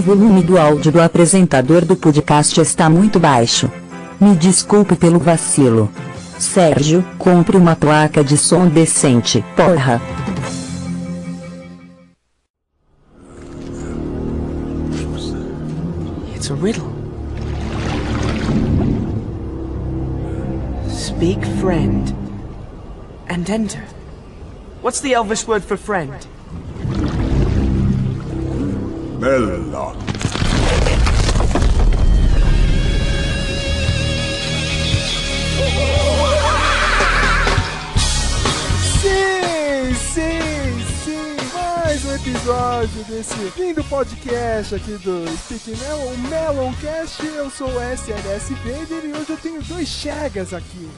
O volume do áudio do apresentador do podcast está muito baixo. Me desculpe pelo vacilo. Sérgio, compre uma placa de som decente, porra. It's a riddle. Speak friend and enter. What's the Elvish word for friend? Mella. Sim, sim, sim, mais um episódio desse lindo podcast aqui do Speak Melon, o Meloncast. Eu sou o SLS Vader e hoje eu tenho dois chegas aqui.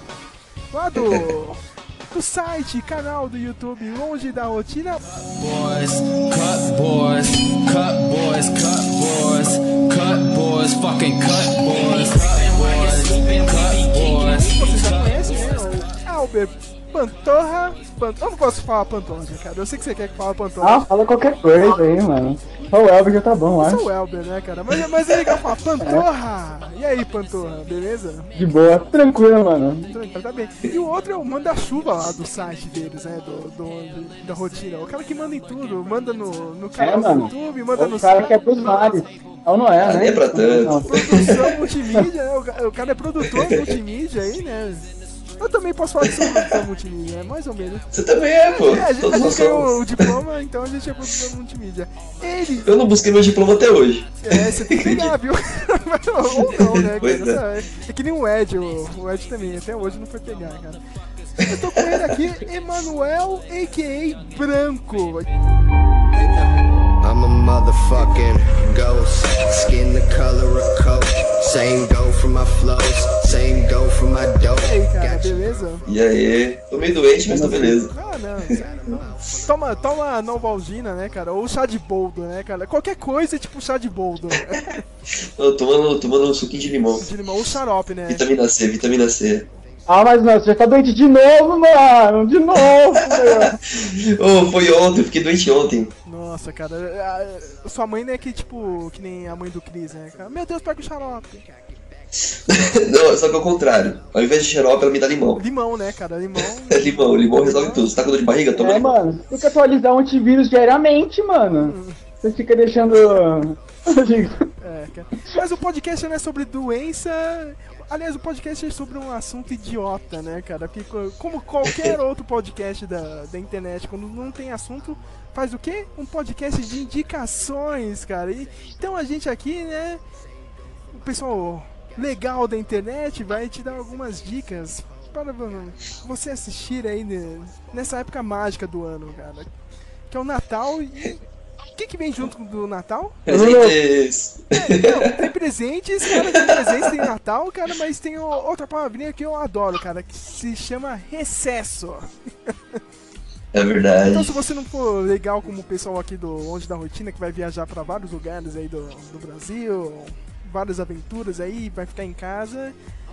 Lá do, do site, canal do YouTube, longe da rotina. boys, cut boys, cut boys, cut boys, cut boys, fucking cut boys, cut boys, cut boys. Você já conhece, né? O Albert Pantorra. Pan- Eu não posso falar Pantorra, cara. Eu sei que você quer que fale Pantorra. Ah, fala qualquer coisa aí, mano. Só o Elber já tá bom, Eu acho. o Elber, né, cara? Mas, mas é legal falar Pantorra. E aí, Pantorra, beleza? De boa, tranquilo, mano. Tranquilo, tá bem. E o outro é o manda-chuva lá do site deles, né? Do, do- da rotina. O cara que manda em tudo. Manda no, no É, canal do mano. YouTube, manda É no o cara site. que é pros mares. Ou não é, né? é pra tanto. Não. Produção multimídia, né? O cara é produtor multimídia aí, né? Eu também posso falar que sou produtor multimídia, né? Mais ou menos. Você também é, pô. É, a gente, a gente ganhou o diploma, então a gente é produtor multimídia. Ele, Eu não busquei meu diploma até hoje. é, você tem que pegar, viu? Ou não, né, cara? É que nem o Ed, o, o Ed também, até hoje não foi pegar, cara. Eu tô com ele aqui, Emanuel, a.k.a. Branco. I'm a motherfucking ghost. Skin the color of coke. Same go for my flows. Same go for my dope. E aí, cara, beleza? E aí? Tô meio doente, mas tô beleza. Ah, não, sério, não. Toma, toma Novalgina, né, cara? Ou chá de boldo, né, cara? Qualquer coisa é tipo chá de boldo. Tô tomando, tomando um suquinho de limão. De limão ou xarope, né? Vitamina C, vitamina C. Ah, mas não, você já tá doente de novo, mano. De novo, meu. Ô, foi ontem, eu fiquei doente ontem. Nossa, cara, a- a- sua mãe não é que, tipo, que nem a mãe do Cris, né, cara? Meu Deus, pega o xarope. Não, só que ao contrário. Ao invés de xarope, ela me dá limão. Limão, né, cara? Limão. É limão, limão resolve tudo. Você tá com dor de barriga? Toma É, limão. mano. Tem que atualizar o antivírus diariamente, mano. Você fica deixando. É, cara. Mas o podcast não é sobre doença. Aliás, o podcast é sobre um assunto idiota, né, cara? Porque co- como qualquer outro podcast da, da internet, quando não tem assunto, faz o quê? Um podcast de indicações, cara. E, então a gente aqui, né, o pessoal legal da internet vai te dar algumas dicas para você assistir aí nessa época mágica do ano, cara. Que é o Natal e. O que, que vem junto do Natal? Presentes. Não, tem presentes, cara, tem presentes, tem Natal, cara, mas tem outra palavrinha que eu adoro, cara, que se chama recesso. É Então verdade. se você não for legal como o pessoal aqui do Longe da Rotina, que vai viajar pra vários lugares aí do, do Brasil, várias aventuras aí, vai ficar em casa,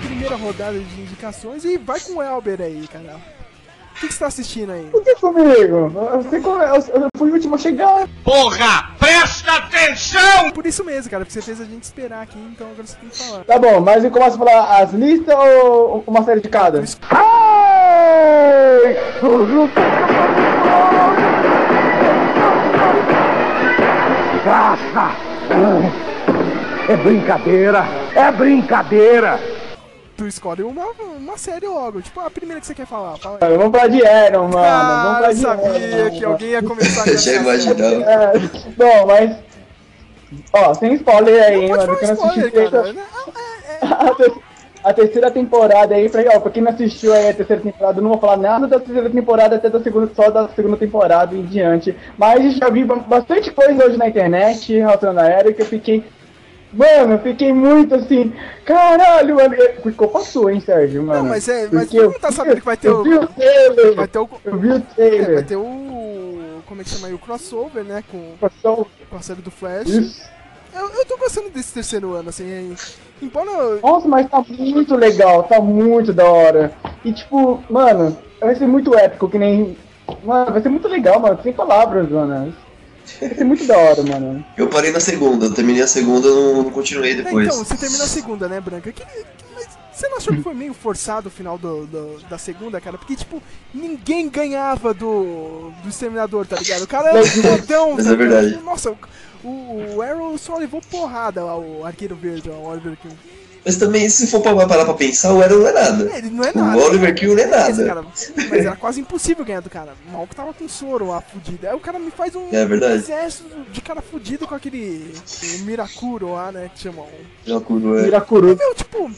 Primeira rodada de indicações e vai com o Elber aí, cara. O que, que você tá assistindo aí? Por que comigo? Eu, eu fui o último a chegar. Porra! Presta atenção! Por isso mesmo, cara, porque você fez a gente esperar aqui, então agora você tem que falar. Tá bom, mas eu começo a falar as listas ou uma série de cada? É brincadeira, é brincadeira. Tu escolhe uma, uma série logo, tipo a primeira que você quer falar. Fala aí. Vamos falar de Aaron, mano. Vamos Ah, falar eu sabia Aaron. que alguém ia começar com Já imaginava. É, bom, mas. Ó, sem spoiler aí, Pode mano. Que não assisti spoiler, cara. direito a, ter- a terceira temporada aí, pra, ó, pra quem não assistiu aí a terceira temporada, eu não vou falar nada da terceira temporada, até da segunda, só da segunda temporada em diante. Mas já vi ba- bastante coisa hoje na internet relacionando a Eric, eu fiquei. Mano, eu fiquei muito assim, caralho, mano. Ficou passou, hein, Sérgio, mano. Não, mas é- mas Porque todo mundo tá sabendo que vai ter eu o- vi o trailer, Vai ter o. eu vi o é, trailer. vai ter o. Como é que chama aí? O crossover, né? Com, Passou com a série do Flash. isso. Eu, eu tô gostando desse terceiro ano, assim. aí. Embora. eu- Nossa, mas tá muito legal, tá muito da hora. E tipo, mano, vai ser muito épico, que nem. Mano, vai ser muito legal, mano, sem palavras, mano. Ser muito da hora, mano. Eu parei na segunda, eu terminei a segunda, não, não continuei É, depois. então, você termina a segunda, né, Branca? Que- que- mas você não achou que foi meio forçado o final do, do- da segunda, cara? Porque, tipo, ninguém ganhava do, do Exterminador, tá ligado? O cara era um fodão, Mas é verdade. Nossa, o, o Arrow só levou porrada lá, o Arqueiro Verde, o Oliver Queen. Mas também, se for pra parar pra pensar, o Arrow não é nada. Ele não é nada. O Oliver Kill não é nada. cara, mas era quase impossível ganhar do cara. O maluco tava com soro lá, fudido. Aí o cara me faz um É exército de cara fudido com aquele o Mirakuro lá, né, que chamam. Curou, é. Miracuru. Meu, tipo,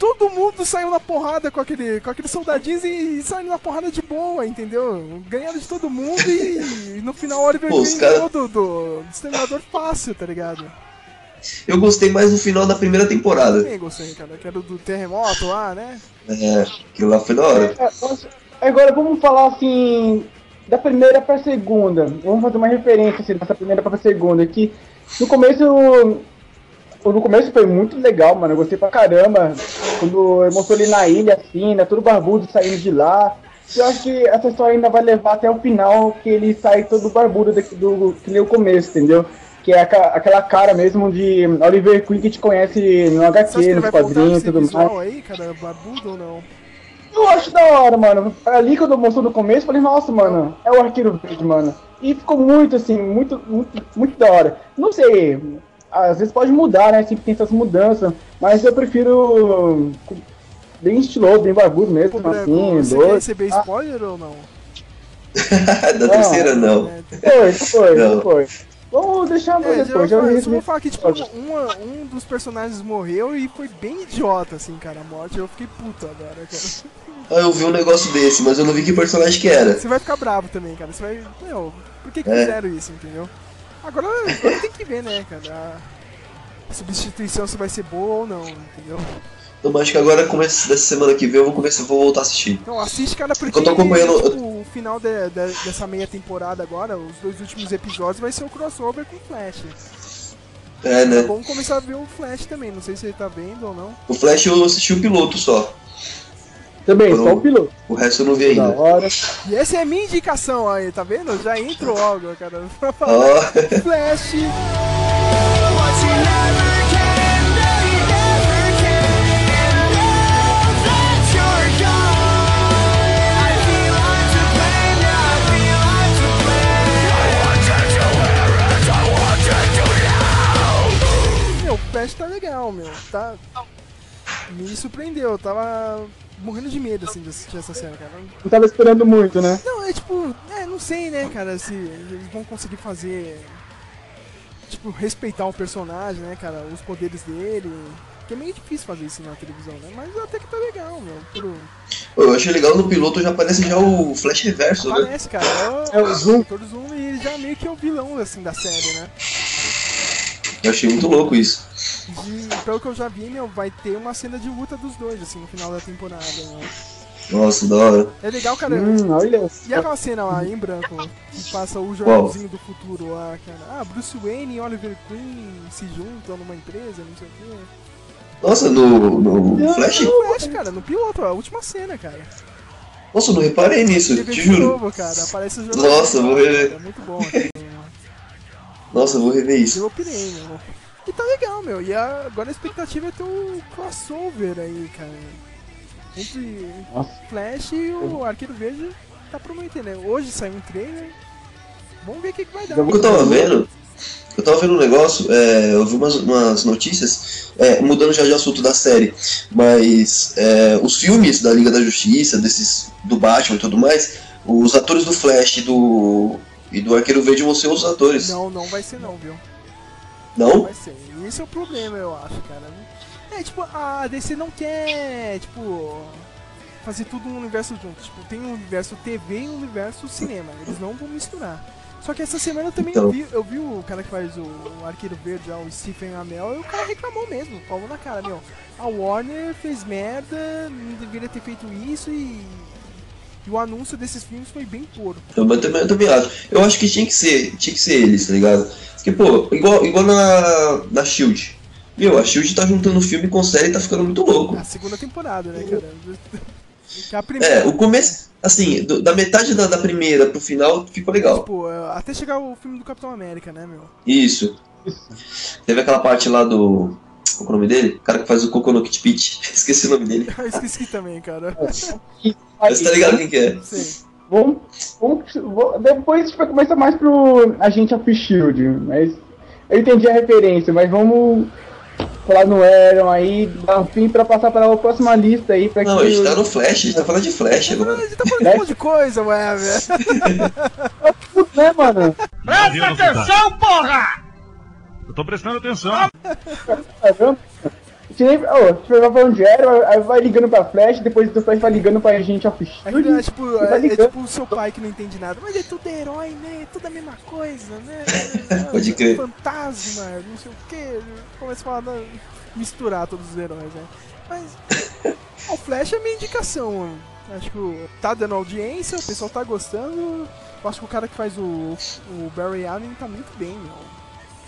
todo mundo saiu na porrada com aquele com aqueles soldadinhos e, e saindo na porrada de boa, entendeu? Ganhando de todo mundo e, no final o Oliver Pô, Queen cara- ganhou do, do Exterminador fácil, tá ligado? Eu gostei mais do final da primeira temporada. Também gostei, cara, que era do terremoto lá, né? É, aquilo lá foi da hora. É, nossa, Agora vamos falar assim, da primeira pra segunda. Vamos fazer uma referência assim, dessa primeira pra segunda. Que no começo. No começo foi muito legal, mano. Eu gostei pra caramba. Quando mostrou ele na ilha, assim, né? Todo barbudo saindo de lá. Eu acho que essa história ainda vai levar até o final, que ele sai todo barbudo daqui do, que nem o começo, entendeu? Que é aquela cara mesmo de Oliver Queen que te conhece no HQ, nos quadrinhos e tudo mais. visual aí, cara, barbudo ou não? Eu acho da hora, mano. Ali quando mostrou no começo, eu falei, nossa, mano, é o arqueiro verde, mano. E ficou muito assim, muito, muito, muito da hora. Não sei, às vezes pode mudar, né? Sempre tem essas mudanças, mas eu prefiro bem estiloso, bem barbudo mesmo, Pô, assim, você quer doido. receber Ah, spoiler ou não? da terceira, não. É, foi, foi, Não. foi. Vamos deixar pra É, depois, já eu vi só vou falar que, tipo, uma- um dos personagens morreu e foi bem idiota, assim, cara, a morte. Eu fiquei puto agora, cara. Ah, eu vi um negócio desse, mas eu não vi que personagem que era. Você vai ficar bravo também, cara. Você vai. Meu, por que, que É. fizeram isso, entendeu? Agora, agora tem que ver, né, cara? A substituição se vai ser boa ou não, entendeu? Então, mas acho que agora, começo dessa semana que vem, eu vou começar, vou voltar a assistir. Então assiste, cara, porque Eu tô acompanhando- tipo, o final de- de- dessa meia temporada agora, os dois últimos episódios, vai ser o crossover com o Flash. É, É né? bom começar a ver o Flash também, não sei se ele tá vendo ou não. O Flash eu assisti o piloto só. Também, só o piloto. O resto eu não vi Da ainda. hora. E essa é a minha indicação aí, tá vendo? Já entro logo, cara, pra falar Flash. O Flash tá legal, meu. Tá. Me surpreendeu, eu tava morrendo de medo assim de assistir essa cena, cara. Não tava esperando muito, né? Não, é tipo, é, não sei, né, cara, se eles vão conseguir fazer. Tipo, respeitar o personagem, né, cara, os poderes dele. Que é meio difícil fazer isso na televisão, né? Mas até que tá legal, meu. Pro... eu achei legal no piloto já aparece já o Flash Reverso, né? Parece, cara. É É o Zoom. Todo Zoom e ele já meio que é o vilão, assim, da série, né? Eu achei muito louco isso. E pelo que eu já vi, meu, vai ter uma cena de luta dos dois, assim, no final da temporada, né? Nossa, da hora. É legal, cara. Hum, olha. E aquela cena lá em branco, que passa o jornalzinho do futuro lá, cara. Ah, Bruce Wayne e Oliver Queen se juntam numa empresa, não sei o quê. Nossa, no, no Flash? No Flash, cara, no piloto, a última cena, cara. Nossa, eu não reparei nisso, te de juro. novo, cara. Aparece o jornalzinho. Nossa, vou ver. É muito bom. Assim, Nossa, eu vou rever isso. Eu opinei, meu. E tá legal, meu. E a- agora a expectativa é ter um crossover aí, cara. Entre Nossa. Flash e o Arqueiro Verde tá prometendo, né? Hoje saiu um trailer. Vamos ver o que, que vai dar. O que eu tava vendo, eu tava vendo um negócio, é, eu vi umas, umas notícias, é, mudando já de assunto da série, mas é, os filmes da Liga da Justiça, desses do Batman e tudo mais, os atores do Flash e do, e do Arqueiro Verde vão ser os atores. Não, não vai ser não, viu? Não? Vai ser. Esse é o problema, eu acho, cara. É, tipo, a DC não quer, tipo, fazer tudo um universo junto. Tipo, tem um universo TV e um universo cinema. Eles não vão misturar. Só que essa semana eu também Então. vi, eu vi o cara que faz o, o Arqueiro Verde, o Stephen Amell, e o cara reclamou mesmo, falou na cara, meu, a Warner fez merda, não deveria ter feito isso e, e o anúncio desses filmes foi bem puro. Eu, eu também, eu também acho. Eu acho que tinha que ser, tinha que ser eles, tá ligado? Porque, pô, igual, igual na, na Shield. Meu, a Shield tá juntando filme com série e tá ficando muito louco. A segunda temporada, né, cara? Que a primeira. É, o começo, assim, do- da metade da, da primeira pro final ficou legal. Tipo, é, até chegar o filme do Capitão América, né, meu? Isso. Teve aquela parte lá do. Qual é o nome dele? O cara que faz o Coco no Kit Pit. Esqueci o nome dele. Eu esqueci também, cara. Mas tá ligado quem que é? Sei. Vamos, vamos, vou- depois a gente vai começar mais pro Agente of Shield, mas eu entendi a referência, mas vamos falar no Aaron aí, dar um fim pra passar para a próxima lista aí, pra Não, que a gente tá no Flash, a gente tá falando de Flash A agora. gente tá falando de um monte de coisa, ué, velho. né, mano? Presta atenção, porra! Eu tô prestando atenção. Gente a gente vai falando de Aaron, aí vai ligando pra Flash, depois do Flash vai ligando pra Agente of É, Shield. é, tipo, é, é tipo o seu pai que não entende nada. Mas é tudo herói, né? É tudo a mesma coisa, né? Pode crer. Fantasma, não sei o que. Começa a falar, misturar todos os heróis, né? Mas o Flash é minha indicação, mano. Acho que o- tá dando audiência, o pessoal tá gostando. Eu acho que o cara que faz o, o Barry Allen tá muito bem, meu.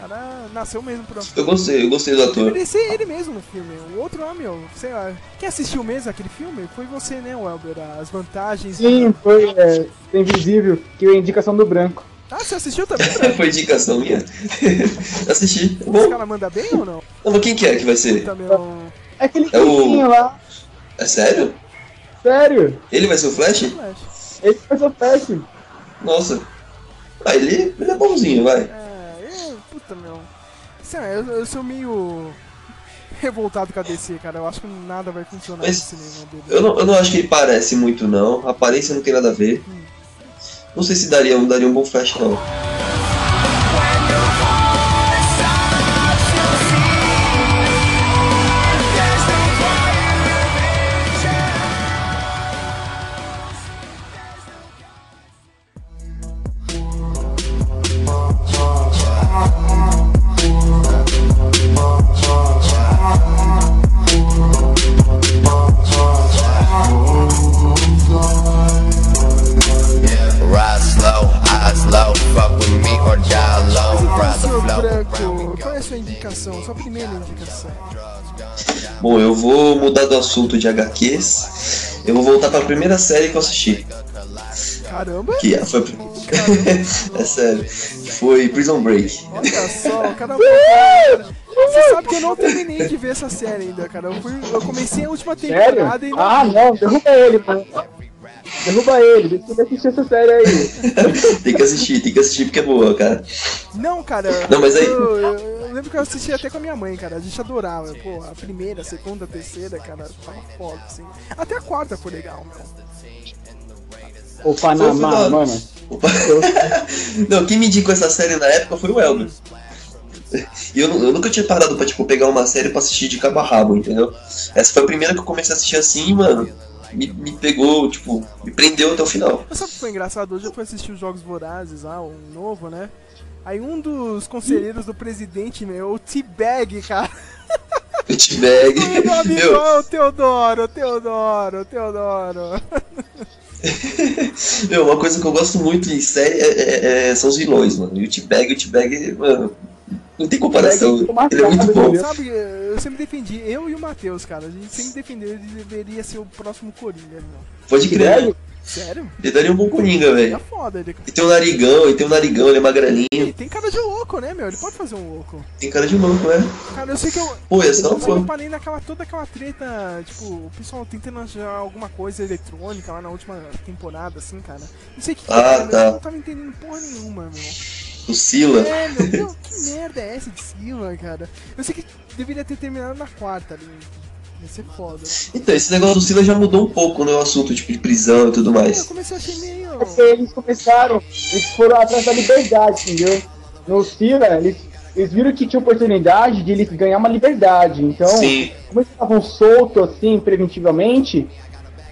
O cara nasceu mesmo pra. Eu gostei, eu gostei do ator. Deveria ser ele mesmo no filme. O outro lá, meu, sei lá. Quem assistiu mesmo aquele filme? Foi você, né, Welber? As vantagens. Sim, foi é, invisível, que é a indicação do branco. Ah, você assistiu também? Foi indicação minha. Assisti. Esse Bom, cara manda bem ou não? não, mas quem que é que vai ser? É aquele É o- lá, É sério? sério, Ele vai ser o Flash? Flash. ele faz o Flash. Nossa. Ah, ele, ele é bonzinho, vai. É. Sei lá, eu, eu sou meio. revoltado com a DC, cara. Eu acho que nada vai funcionar Mas no cinema dele. Eu não, eu não acho que ele parece muito, não. A aparência não tem nada a ver. Não sei se daria, daria um bom Flash, não. Bom, eu vou mudar do assunto de HQs. Eu vou voltar para a primeira série que eu assisti. Caramba! Que foi. é sério. Foi Prison Break. Olha só, cara. Você sabe que eu não terminei de ver essa série ainda, cara. Eu, fui, eu comecei a última Sério? temporada e não. Ah, não, derruba ele, mano. Derruba ele, deixa ele assistir essa série aí. tem que assistir, tem que assistir porque é boa, cara. Não, cara. Não, mas aí- eu- eu lembro que eu assisti até com a minha mãe, cara. A gente adorava. Pô, a primeira, a segunda, a terceira, cara, tava foda, assim. Até a quarta foi legal, meu. O Panamá, da- mano. Opa. Não, quem me indicou essa série na época foi o Elber. E eu, eu nunca tinha parado pra, tipo, pegar uma série pra assistir de cabo a rabo, entendeu? Essa foi a primeira que eu comecei a assistir assim, mano. Me, me pegou, tipo, me prendeu até o final. Mas sabe o que foi engraçado? Hoje eu fui assistir os Jogos Vorazes lá, um novo, né? Aí um dos conselheiros do presidente, meu, o T-Bag, cara. O T-Bag. Meu ô, Teodoro, Teodoro, Teodoro. meu, uma coisa que eu gosto muito em série é- é- é- são os vilões, mano. E o T-Bag, o T-Bag, mano, não tem comparação. Ele é muito bom. Sabe, eu sempre defendi, eu e o Matheus, cara, a gente sempre defendeu ele deveria ser o próximo Coringa. Pode crer. Sério? Ele daria um bom Coringa, É velho. foda ele. E tem um narigão, ele tem um narigão, ele é magrelinho. Ele tem cara de louco, né, meu? Ele pode fazer um louco. Tem cara de louco, né? Cara, eu sei que eu. Pô, ia ser Eu parei naquela, toda aquela treta, tipo, o pessoal tentando achar alguma coisa eletrônica lá na última temporada, assim, cara. Não sei o que, que Ah, era, meu, tá. eu não tava entendendo porra nenhuma, meu. O Sila. É, meu, meu, que merda é essa de cima, cara? Eu sei que deveria ter terminado na quarta ali. Ser foda. Então, esse negócio do Sila já mudou um pouco, né? O assunto, tipo, de prisão e tudo Eu mais. comecei a achar meio. Porque eles começaram, eles foram atrás da liberdade, entendeu? No Sila, eles, eles viram que tinha oportunidade de eles ganhar uma liberdade. Então, Sim. como eles estavam soltos assim, preventivamente,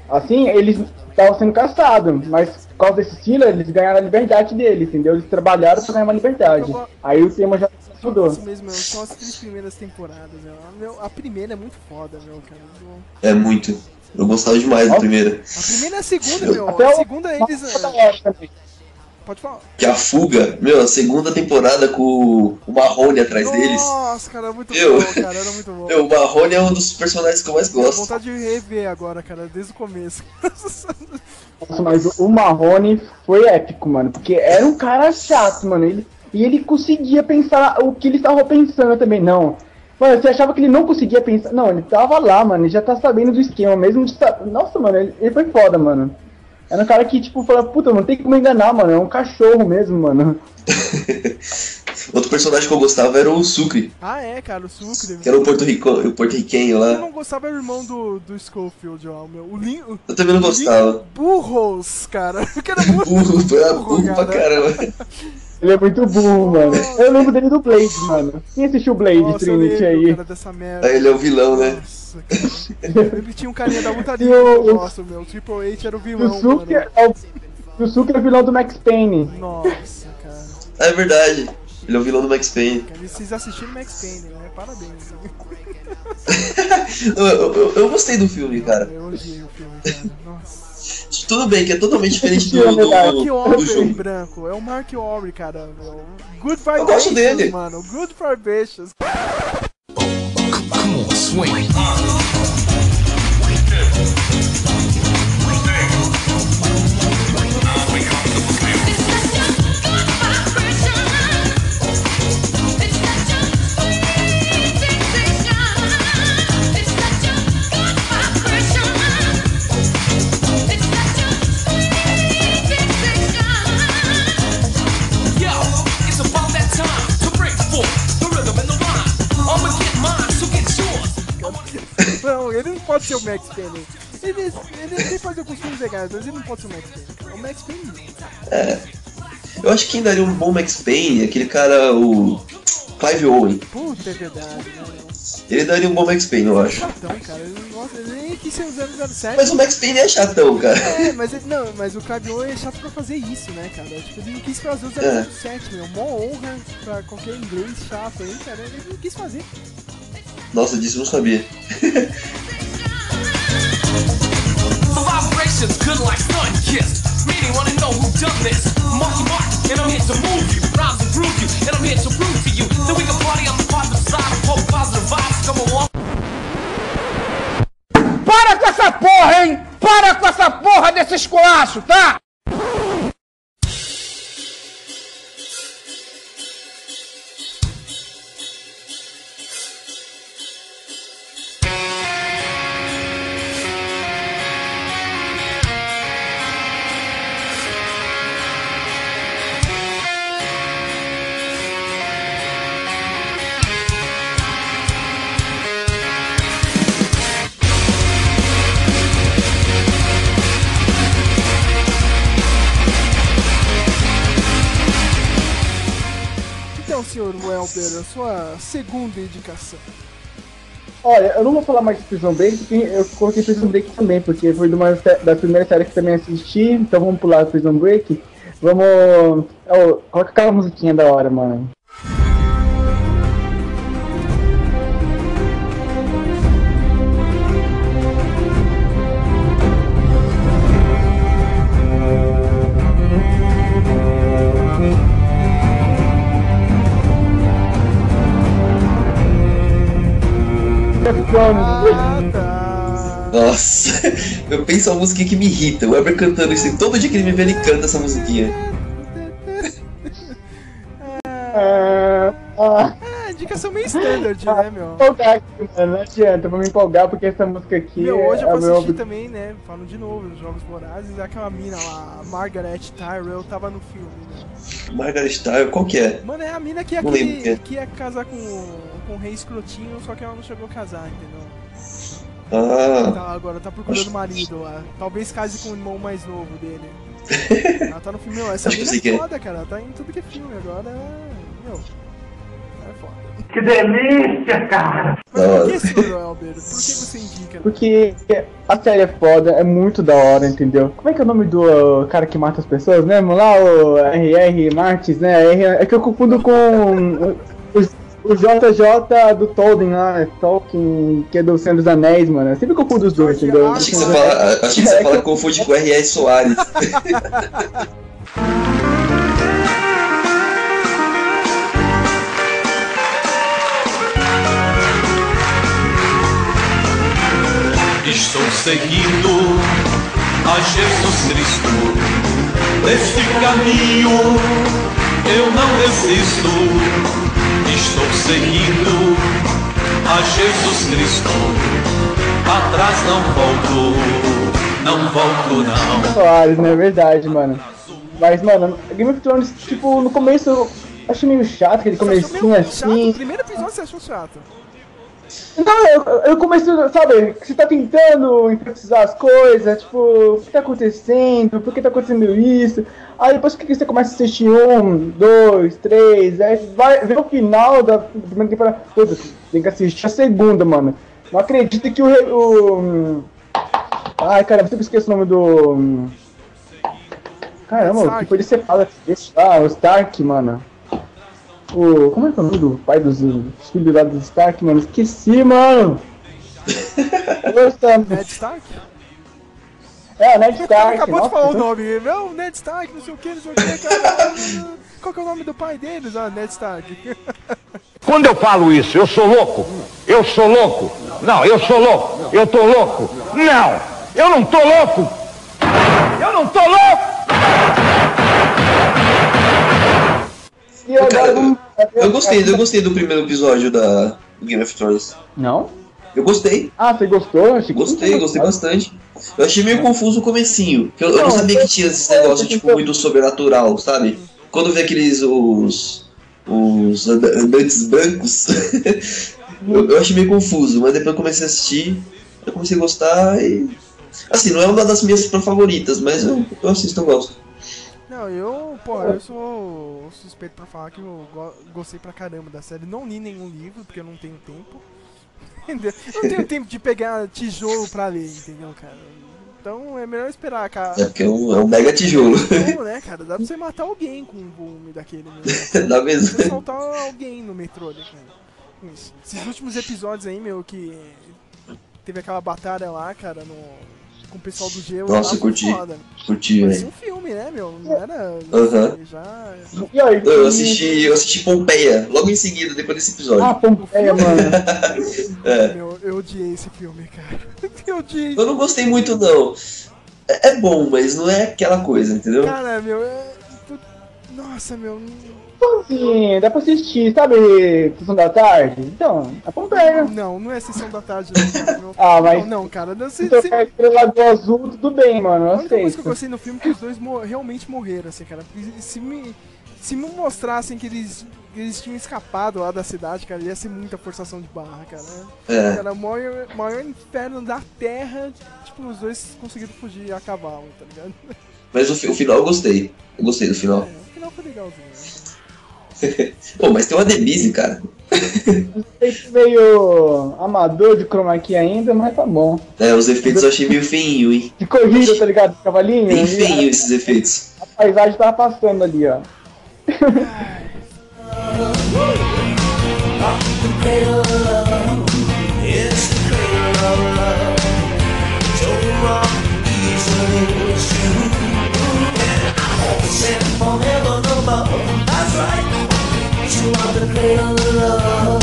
assim, eles estavam sendo caçados. Mas por causa desse Sila, eles ganharam a liberdade deles, entendeu? Eles trabalharam pra ganhar uma liberdade. Aí o tema já mudou. Isso mesmo, meu, são as três primeiras temporadas, meu. A, meu. a primeira é muito foda, meu, cara. Meu. É muito. Eu gostava demais da primeira. A primeira e a segunda, Eu- meu. Até A o- segunda eles. É, também. Pode falar. Que a fuga, meu, a segunda temporada com o Marrone atrás deles. Nossa, cara, era muito Eu- bom, cara, era muito bom. Meu, o Marrone é um dos personagens que eu mais Tenho gosto. vontade de rever agora, cara, desde o começo. Nossa, mas o- o Marrone foi épico, mano. Porque era um cara chato, mano. Ele, e ele conseguia pensar o que ele estava pensando também. Não. Mano, você achava que ele não conseguia pensar. Não, ele tava lá, mano. Ele já tá sabendo do esquema, mesmo de sa- Nossa, mano, ele, ele foi foda, mano. Era um cara que, tipo, fala, puta, não tem como enganar, mano. É um cachorro mesmo, mano. Outro personagem que eu gostava era o Sucre, ah, é, cara, o Sucre. que era o porto-rico- o porto-riquenho Eu lá. não gostava do irmão do, do Schofield, ó, o meu. O Lin. O Eu também não gostava. Burros, cara. O cara Burro, foi a burro, burro pra caramba. Ele é muito burro, mano. Eu lembro dele do Blade, mano. Quem assistiu Blade, Nossa, eu Trinity lembro, aí? cara, dessa merda. Aí ele é o vilão, né? Nossa, cara. Ele tinha um carinha da E o- eu gosto, meu. O Triple H era o O vilão, Suki mano. é o, o Suki é o vilão do Max Payne. Nossa, cara. É verdade. Ele é o vilão do Max Payne. Vocês assistiram Max Payne, né? Parabéns. Eu, eu- eu- eu gostei do filme, cara. Eu odiei o filme, cara. Tudo bem, que é totalmente diferente do, do, do Wahlberg em jogo. branco. É o Mark Wahlberg, cara. Good Eu gosto Vibrations, dele. mano. Good Vibrations. Come on, swing. Não, ele não pode ser o Max Payne. Ele, ele tem que fazer alguns filmes legais, mas ele não pode ser o Max Payne. O Max Payne. Eu acho que quem daria um bom Max Payne, aquele cara, o Clive Owen. Puta, é verdade? Ele daria um bom Max Payne, eu acho. Chatão, cara. Ele, quis ser o 007. Mas o Max Payne é chatão, cara. É, mas ele, não, mas o Clive Owen é chato pra fazer isso, né, cara? Tipo, ele não quis fazer o 007, meu. Mó honra pra qualquer inglês chato aí, cara. Ele não quis fazer. Nossa, disso eu não sabia. Para com essa porra, hein? Para com essa porra desse esculacho, tá? Sua segunda indicação. Olha, eu não vou falar mais de Prison Break, porque eu coloquei Prison Break também, porque foi uma sé- das primeiras séries que também assisti, então vamos pular Prison Break. Vamos. Oh, coloca aquela musiquinha da hora, mano. Nossa, eu penso a música que me irrita. O Weber cantando isso. Todo dia que ele me vê, ele canta essa musiquinha. Ah, ah, É, indicação meio standard, né, meu? empolgar aqui, mano. Não adianta, eu vou me empolgar porque essa música aqui Meu, hoje eu é vou o meu assistir também, né? Falando de novo nos Jogos Vorazes, aquela mina lá, a Margaret Tyrell, tava no filme, né? Margaret Tyrell, qual que é? Mano, é a mina que ia, lembro que, é. que ia casar com, com o rei escrotinho, só que ela não chegou a casar, entendeu? Ah, Tá, agora tá procurando marido lá. Talvez case com o irmão mais novo dele. Ela tá no filme, meu, essa Acho que eu mina é é. foda, cara. Ela tá em tudo que é filme agora. Meu. É foda. Que delícia, cara! Mas por que, senhor Alberto? Por que você indica? Porque a série é foda, é muito da hora, entendeu? Como é que é o nome do uh, cara que mata as pessoas mesmo? Lá, o R.R. Martins, né? R- É que eu confundo com o, JJ do Tolkien lá, Tolkien, que é do Senhor dos Anéis, mano. Eu sempre confundo os dois, entendeu? achei que você fala, achei que você fala que confunde com o R.R. Soares. Estou seguindo a Jesus Cristo. Neste caminho eu não desisto. Estou seguindo a Jesus Cristo. Atrás não volto, não volto não. Soares, né? É verdade, mano. Mas, mano, Game of Thrones, tipo, no começo eu achei meio chato, aquele comecinho meio chato? assim. O primeiro episódio você achou chato. Não, eu, eu comecei, sabe, você tá tentando enfatizar as coisas, tipo, o que tá acontecendo, por que tá acontecendo isso? Aí depois que você começa a assistir um, dois, três, aí vai ver o final da primeira temporada. Puta, tem que assistir a segunda, mano. Não acredito que o. o ai, cara, eu sempre esqueço o nome do. Caramba, o que Stark. foi de separado desse lá, o Stark, mano. O. Como é que é o nome do pai dos, dos filhos lá do Stark, mano? Esqueci, mano! Ned Stark? é, o Ned Stark. acabou de nossa, falar o então- nome. Meu, Ned Stark, não sei o que, não sei o que, cara. Qual que é o nome do pai deles? Ah, Ned Stark. Quando eu falo isso, eu sou louco? Eu sou louco? Não, eu sou louco. Eu tô louco? Não, eu não tô louco. Eu não tô louco. E agora Cara, vamos. Eu gostei, eu gostei do primeiro episódio da do Game of Thrones. Não? Eu gostei, Ah, você gostou? Eu achei gostei, gostei bastante. Eu achei meio confuso o comecinho. Eu, eu não Não, sabia eu- que tinha esse eu- negócio, eu- tipo, muito sobrenatural, sabe? Quando eu vi aqueles, os... Os anda- andantes brancos, eu, eu achei meio confuso, mas depois eu comecei a assistir, eu comecei a gostar e... Assim, não é uma das minhas favoritas, mas eu, eu assisto, eu gosto. Não, eu, pô, eu sou suspeito pra falar que eu go- gostei pra caramba da série. Não li nenhum livro, porque eu não tenho tempo. Entendeu? Eu não tenho tempo de pegar tijolo pra ler, entendeu, cara? Então é melhor esperar, cara. É porque é um, é um mega tijolo. Como, né, cara? Dá pra você matar alguém com um volume daquele mesmo. Dá Você mesmo. soltar alguém no metrô ali, cara. Esses últimos episódios aí, meu, que teve aquela batalha lá, cara, no... com o pessoal do gelo. Nossa, curti. foda. Curti, Parecia velho. um filme, né, meu? Não era. Aham. Já. E aí, Eu assisti, eu assisti Pompeia, logo em seguida, depois desse episódio. Ah, Pompeia, mano. É. Meu, eu odiei esse filme, cara. Eu odiei. Eu não gostei muito, não. É, é bom, mas não é aquela coisa, entendeu? Cara, meu, é. Nossa, meu. Sim, dá pra assistir, sabe? Sessão da tarde? Então, a Pompeia. Não, não é sessão da tarde, não. Ah, mas Não, não, cara. Não, se, se se, tocar Estrela do Azul, tudo bem, mano. a Eu única coisa que eu gostei no filme é que os dois mo- realmente morreram, assim, cara. Porque Se me, se me mostrassem que eles, eles tinham escapado lá da cidade, cara, ia ser muita forçação de barra, cara. É. Era o maior, maior inferno da Terra, tipo, os dois conseguiram fugir a cavalo, tá ligado? Mas o, fi- o final eu gostei. Eu gostei do final. É, o final foi legalzinho, né? Pô, mas tem uma Adebise, cara. meio amador de chroma key ainda, mas tá bom. É, os efeitos eu achei meio feinho, hein? De corrida, tá ligado? De cavalinho? Bem feinho esses efeitos. A paisagem tava passando ali, ó. you out the cradle of love.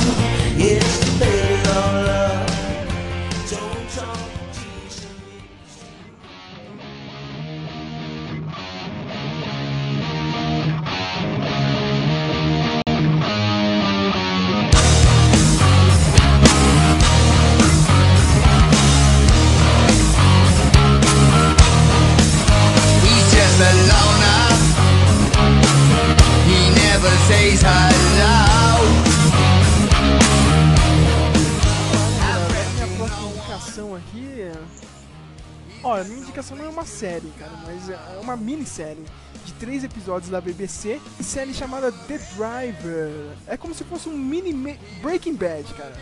A minha indicação não é uma série, cara, mas é uma minissérie de três episódios da BBC, série chamada The Driver. É como se fosse um mini Breaking Bad, cara.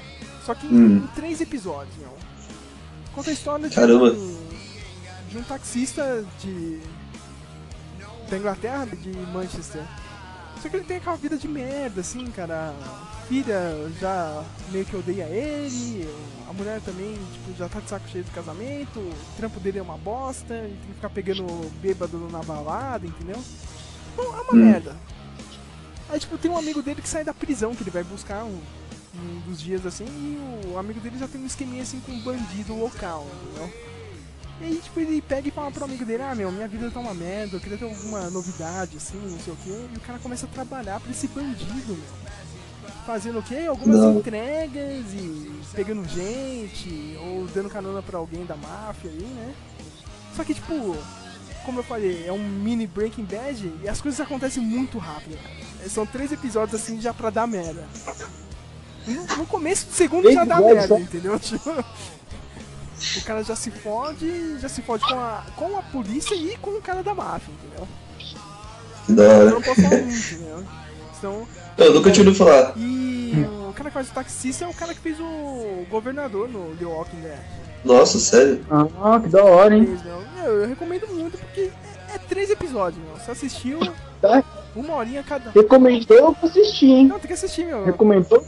Só que em, Hum. em três episódios, meu. Conta a história de um, de um taxista de da Inglaterra, de Manchester. Só que ele tem aquela vida de merda, assim, cara. A filha já meio que odeia ele, a mulher também, tipo, já tá de saco cheio do casamento, o trampo dele é uma bosta, ele tem que ficar pegando bêbado na balada, entendeu? Bom, é uma Hum. merda. Aí, tipo, tem um amigo dele que sai da prisão, que ele vai buscar um, um dos dias assim, e o amigo dele já tem um esqueminha assim com um bandido local, entendeu? E aí, tipo, ele pega e fala pro amigo dele, ah, meu, minha vida tá uma merda, eu queria ter alguma novidade, assim, não sei o quê. E o cara começa a trabalhar pra esse bandido, meu. Fazendo o quê? Algumas Não. entregas e pegando gente, ou dando carona pra alguém da máfia aí, né? Só que, tipo, como eu falei, é um mini Breaking Bad e as coisas acontecem muito rápido. cara. São três episódios, assim, já pra dar merda. No, no começo do segundo já dá merda, só? entendeu? O cara já se fode, já se fode com a, com a polícia e com o cara da máfia, entendeu? Que da Eu hora. não posso falar muito, entendeu? Então, Eu nunca tinha ouvido falar. e o cara que faz o taxista é o cara que fez o governador no The Walking Dead. Nossa, sério. Ah, que da hora, hein? Meu, eu recomendo muito porque é, é três episódios, meu. Você assistiu Tá. uma horinha cada. Recomendou, eu vou assistir, hein? Não, tem que assistir, meu. Recomendou?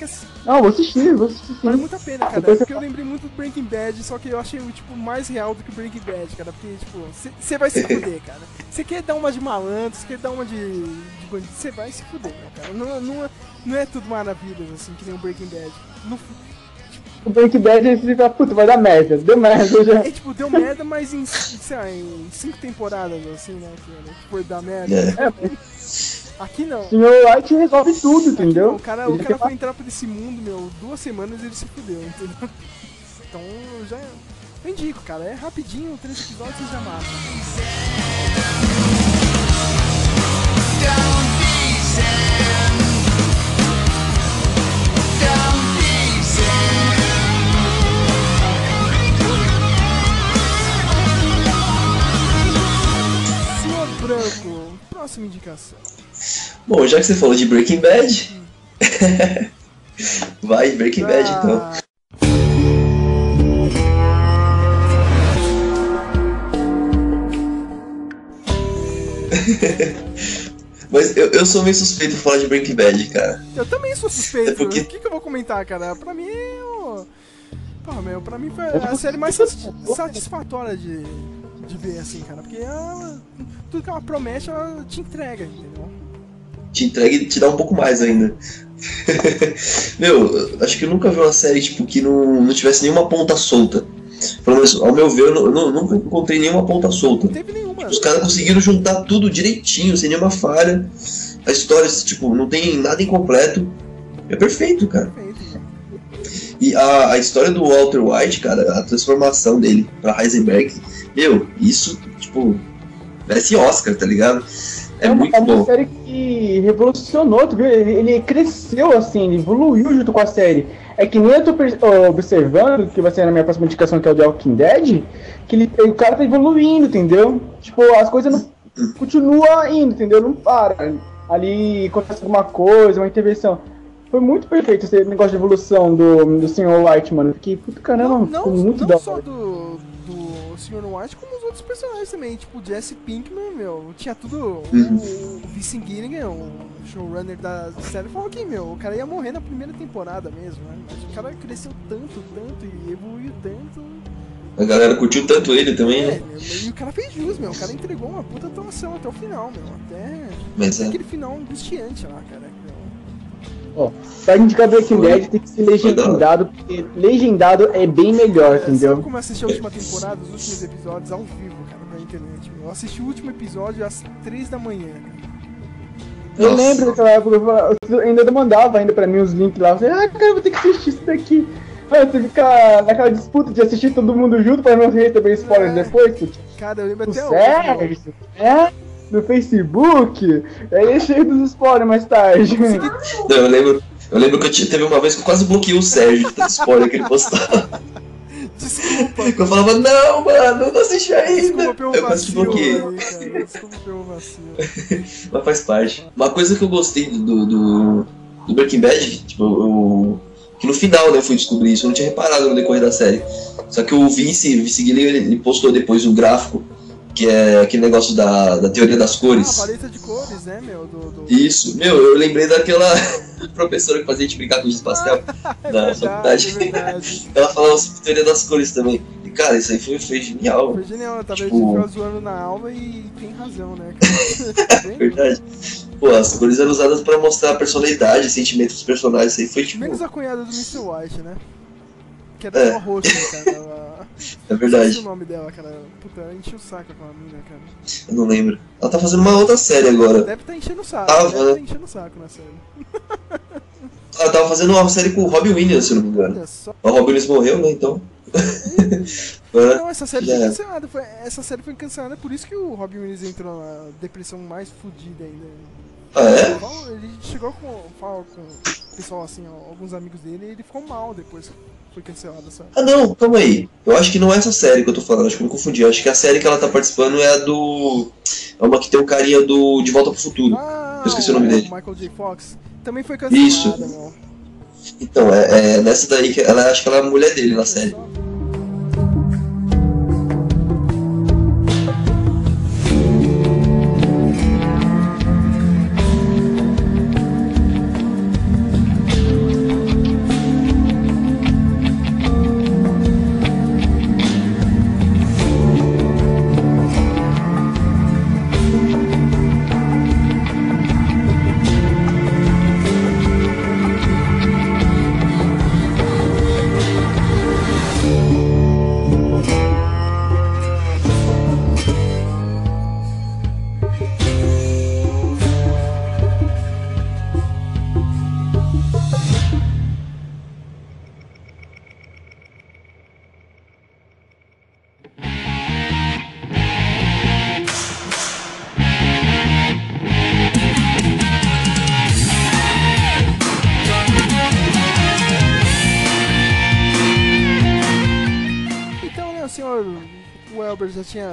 Que assistir. Não, vou assistir, vou assistir. Vale muito a pena, cara. Depois Porque eu lembrei muito do Breaking Bad, só que eu achei tipo, mais real do que o Breaking Bad, cara. Porque, tipo, você vai se fuder, cara. Você quer dar uma de malandro, você quer dar uma de, de bandido, você vai se fuder, meu, cara. Não, não, é, não é tudo maravilha, assim, que nem o Breaking Bad. No, O Breaking Bad, você fala, puta, vai dar merda. Deu merda já. é tipo, deu merda, mas em, sei lá, em cinco temporadas, assim, né? Que, né, que foi dar merda. É. Aqui não. Sr. White resolve tudo, entendeu? O cara, Ele o cara foi entrar por esse mundo, meu, duas semanas ele se fudeu, entendeu? Então eu já. Eu indico, cara, é rapidinho, três episódios e já mata. Senhor Branco, próxima indicação. Bom, já que você falou de Breaking Bad. Vai, Breaking Bad então. Ah, Mas eu, eu sou meio suspeito de falar de Breaking Bad, cara. Eu também sou suspeito. É porque- O que, que eu vou comentar, cara? Pra mim, eu... Pô, meu, pra mim foi a série mais satis- satisfatória de, de ver, assim, cara. Porque ela, tudo que ela promete, ela te entrega, entendeu? Te entrega e te dá um pouco mais ainda. Meu, eu acho que eu nunca vi uma série tipo, que não, não tivesse nenhuma ponta solta. Pelo menos, ao meu ver, eu, não- eu nunca encontrei nenhuma ponta solta. Não teve nenhuma. Os caras conseguiram juntar tudo direitinho, sem nenhuma falha. A história, tipo, não tem nada incompleto. É perfeito, cara. E a, a história do Walter White, cara, a transformação dele pra Heisenberg, meu, isso, tipo, merece Oscar, tá ligado? É, uma, muito é uma bom. série que revolucionou, tu viu? Ele, ele cresceu assim, ele evoluiu junto com a série. É que nem eu tô observando, que vai ser na minha próxima indicação, que é o The Walking Dead, que ele, o cara tá evoluindo, entendeu? Tipo, as coisas não continua indo, entendeu? Não para. Ali acontece alguma coisa, uma intervenção. Foi muito perfeito esse negócio de evolução do, do Sr. White, mano. Fiquei, puta caramba, Não, ficou não, muito não da só do Sr. White, como os outros personagens também. Tipo, o Jesse Pinkman, meu, tinha tudo. Uhum. O, o Vincent Gilligan, o showrunner da série, falou que, meu, o cara ia morrer na primeira temporada mesmo, né? Mas o cara cresceu tanto, tanto e evoluiu tanto. A galera curtiu tanto ele também, É, né? meu, e o cara fez jus, meu. O cara entregou uma puta atuação até o final, meu. Até, Mas até é. aquele final angustiante lá, cara. Ó, pra indicar Breaking Bad tem que ser legendado, porque legendado é bem melhor, É, Sabe entendeu? como eu assisti a última temporada, os últimos episódios ao vivo, cara, na internet? meu? Eu assisti o último episódio às 3 da manhã. cara. Eu Nossa. lembro daquela época, eu ainda mandava ainda pra mim os links lá. Eu falei, ah, cara, eu vou ter que assistir isso daqui. Aí você fica naquela disputa de assistir todo mundo junto pra não receber spoilers É. depois. Tipo, Cara, eu lembro até hoje. meu. Sérgio, é? No Facebook, aí é cheio dos spoilers mais tarde. Não, eu lembro, eu lembro que eu teve uma vez que eu quase bloqueei o Sérgio de tanto spoiler que ele postava. Desculpa. Eu falava, não, mano, não assisti ainda. Desculpa pelo Eu quase vacilo bloqueei. aí. Desculpa pelo vacilo. Mas faz parte. Uma coisa que eu gostei do, do, do Breaking Bad, tipo, eu, que no final né, eu fui descobrir isso, eu não tinha reparado no decorrer da série. Só que o Vince, Vince Gilligan, ele, ele postou depois um gráfico, que é aquele negócio da, da teoria das Ah, cores. paleta de cores, né, meu? Do, do... Isso, meu, eu lembrei daquela professora que fazia a gente brincar com os pastel é da verdade, faculdade. é. Ela falava sobre teoria das cores também. E cara, isso aí foi, foi genial. Foi genial, talvez Tipo- a gente ficou zoando na aula e tem razão, né, cara? Bem- Verdade. Pô, as cores eram usadas pra mostrar a personalidade, sentimentos dos personagens. Isso aí foi tipo. Menos a cunhada do Mr. White, né? Que É. só roxo, né, cara. É Esqueci o verdade. nome dela, cara. Puta, ela encheu o saco com a mina, cara. Eu não lembro. Ela tá fazendo uma outra série agora. Deve tá enchendo o saco. Tava, deve né? tá enchendo o saco na série. Ela tava fazendo uma série com o Robin Williams, se eu não me engano. Olha só. O Robin Williams morreu, né? Então. É, Não, essa série já foi cancelada. Foi, essa série foi cancelada, por isso que o Robin Williams entrou na depressão mais fodida ainda. Ah, é? Ele chegou com, com o pessoal, assim, ó, alguns amigos dele, e ele ficou mal depois foi cancelada. Ah, não, calma aí. Eu acho que não é essa série que eu tô falando, acho que eu me confundi. Eu acho que a série que ela tá participando é a do. É uma que tem o carinha do De Volta pro Futuro. Ah, Eu esqueci o nome dele. Michael J. Fox. Também foi cancelada, Isso. meu. Então, é, é nessa daí que ela acho que ela é a mulher dele na série.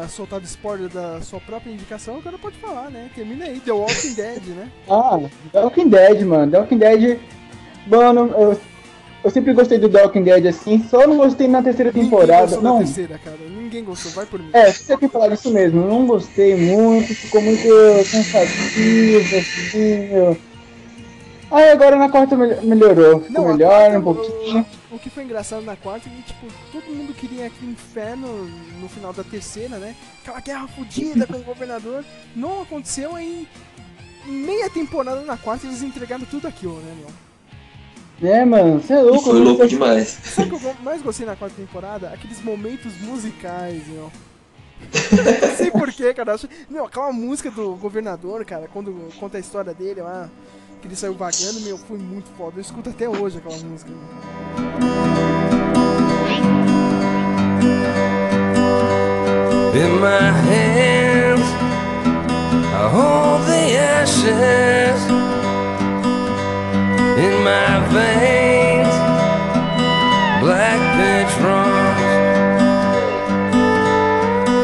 Já soltado spoiler da sua própria indicação, agora pode falar, né? Termina aí, The Walking Dead, né? Ah, The Walking Dead, mano. The Walking Dead. Mano, eu, eu sempre gostei do The Walking Dead assim, só não gostei na terceira Ninguém temporada. Não, terceira, cara. Ninguém gostou, vai por mim. é, você tem que falar isso mesmo. eu Não gostei muito, ficou muito cansativo, assim, meu. Aí agora na quarta mel- melhorou, ficou Não, melhor quarta, um pouquinho. O, o que foi engraçado na quarta é que, tipo, todo mundo queria aquele inferno no final da terceira, né? Aquela guerra fodida com o governador. Não aconteceu aí. Em meia temporada na quarta eles entregaram tudo aquilo, né, meu? É, mano, você é louco. foi mano, louco demais. Sabe o que eu mais gostei na quarta temporada? Aqueles momentos musicais, meu. Não sei porquê, cara. Meu, aquela música do governador, cara, quando conta a história dele lá, que ele saiu vagando, meu, foi muito foda. Eu escuto até hoje aquela música. In my hands, I hold the ashes. In my veins, black pitch runs.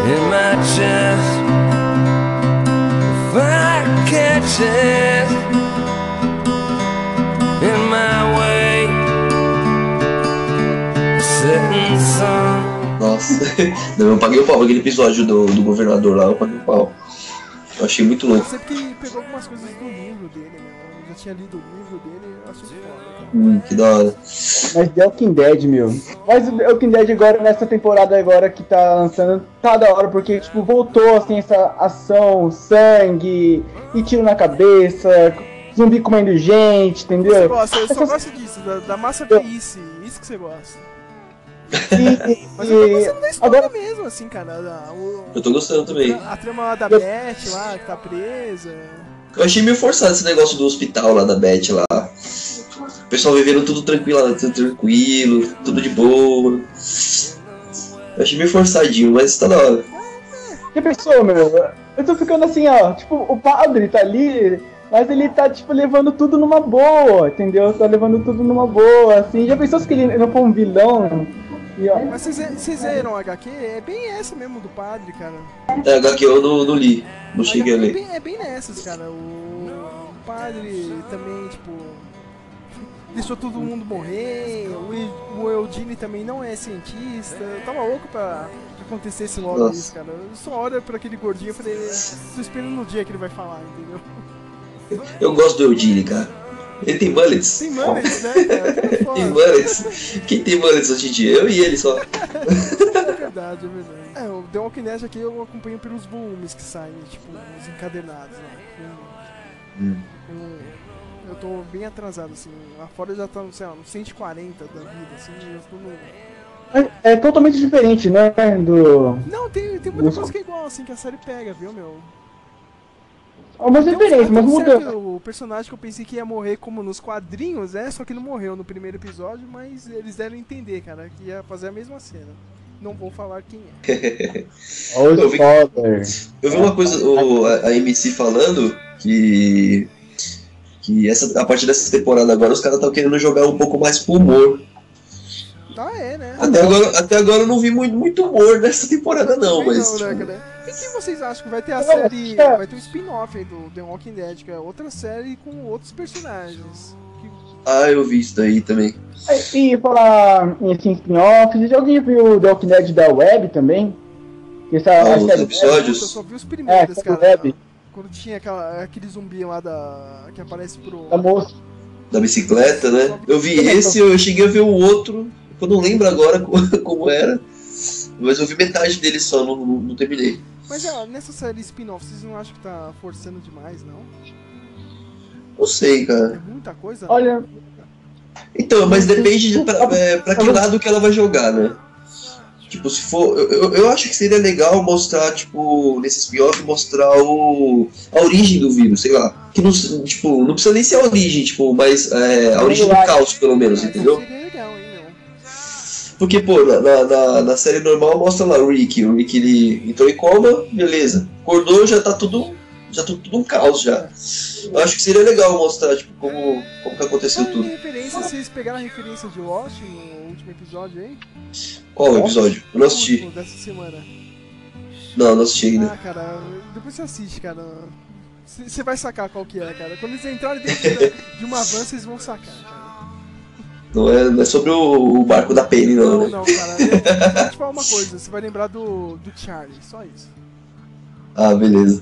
In my chest, fire catches. Nossa. Eu paguei o pau aquele episódio do, do governador lá, eu paguei o pau. Eu achei muito louco. sei porque pegou algumas coisas do livro dele, meu. Eu já tinha lido o livro dele, eu achei foda. Hum, que da hora. Mas The Walking Dead, meu. Mas o The Walking Dead agora, nessa temporada agora que tá lançando, tá da hora, porque, tipo, voltou, assim, essa ação, sangue, e tiro na cabeça, zumbi comendo gente, Você entendeu? gosta, eu só Essas- gosto disso, da, da massa velhice, isso que você gosta. E, Mas eu tô gostando da história agora, mesmo, assim, cara. o- Eu tô gostando também. a trama lá da Beth lá, que tá presa. Eu achei meio forçado esse negócio do hospital lá da Beth lá. O pessoal vivendo tudo tranquilo, lá, tudo tranquilo, tudo de boa. Eu achei meio forçadinho, mas tá da hora. Que pessoa, meu? Eu tô ficando assim, ó. Tipo, o padre tá ali, mas ele tá, tipo, levando tudo numa boa, entendeu? Tá levando tudo numa boa, assim. Já pensou se que ele não for um vilão? E, ó, Mas vocês, leram a HQ? É bem essa mesmo do padre, cara. É, HQ eu não, não li. Não cheguei a É ler. bem, é bem nessas, cara. O, o padre também, tipo. Deixou todo mundo morrer. O, o Eudine também não é cientista. Eu tava louco pra que acontecesse logo Nossa. isso, cara. Eu só olho pra aquele gordinho e falei, tô esperando no dia que ele vai falar, entendeu? Eu gosto do Eudine, cara. Ele tem mullets. Tem mullets, né, cara? Tem mullets. Quem tem mullets hoje em dia? Eu e ele só. É verdade, é verdade. É, o The Walking Dead aqui eu acompanho pelos volumes que saem, tipo, os encadernados, né? Eu- Hum. Eu, eu tô bem atrasado, assim. Lá fora já tá, sei lá, no 140 da vida, assim, eu tô no... é, é totalmente diferente, né? Do. Não, tem, tem muita coisa que é igual, assim, que a série pega, viu, meu? Tem mas um muda. certo- O personagem que eu pensei que ia morrer como nos quadrinhos, é, só que não morreu no primeiro episódio, mas eles deram a entender, cara, que ia fazer a mesma cena. Não vou falar quem é. Olha Eu o vi-. Eu vi uma coisa, o, a, a MC falando que. Que essa, a partir dessa temporada agora os caras estão querendo jogar um pouco mais pro humor. Ah, é, né? Até agora, até agora eu não vi muito, muito humor nessa temporada, não, Também mas. não, né, tipo, cara? E quem vocês acham que vai ter a série. é. Vai ter um spin-off aí do The Walking Dead, que é outra série com outros personagens. Que- ah, eu vi isso daí também. E falar em assim, spin-offs, já alguém viu o The Walking Dead da Web também? Que essa, Ah, os série- episódios? Eu só vi os É, primeiros, série cara. Web, Quando tinha aquela, aquele zumbi lá da. que aparece pro. da moça. Da bicicleta, né? Eu vi esse, eu cheguei a ver o outro. Eu não lembro agora como, como era. Mas eu vi metade dele só, não, não, não terminei. Mas ó, nessa série spin-off, vocês não acham que tá forçando demais, não? Não sei, É cara. muita coisa? Olha, Então, mas depende de pra, é, pra que lado que ela vai jogar, né? Tipo, se for. Eu, eu- eu acho que seria legal mostrar, tipo, nesse spin-off, mostrar o, a origem do vírus, sei lá. Que não, tipo, não precisa nem ser a origem, tipo, mas é, a origem do caos, pelo menos, entendeu? Porque, pô, na, na, na- série normal mostra lá o Rick. O Rick ele entrou em coma, beleza. Acordou, já tá tudo. Já tá tudo um caos já. Eu acho que seria legal mostrar, tipo, como, como que aconteceu tudo. referência, vocês pegaram a referência de Lost no último episódio aí? Qual o episódio? Eu não assisti. Último Dessa semana. Não, não assisti ainda. Ah, cara, depois você assiste, cara. Você vai sacar qual que é, cara. Quando eles entrarem dentro de uma van, vocês vão sacar, cara. Não é, não é sobre o, o barco da Penny, não, Não, né? não, cara. Eu vou te falar uma coisa, você vai lembrar do, do Charlie, só isso. Ah, beleza.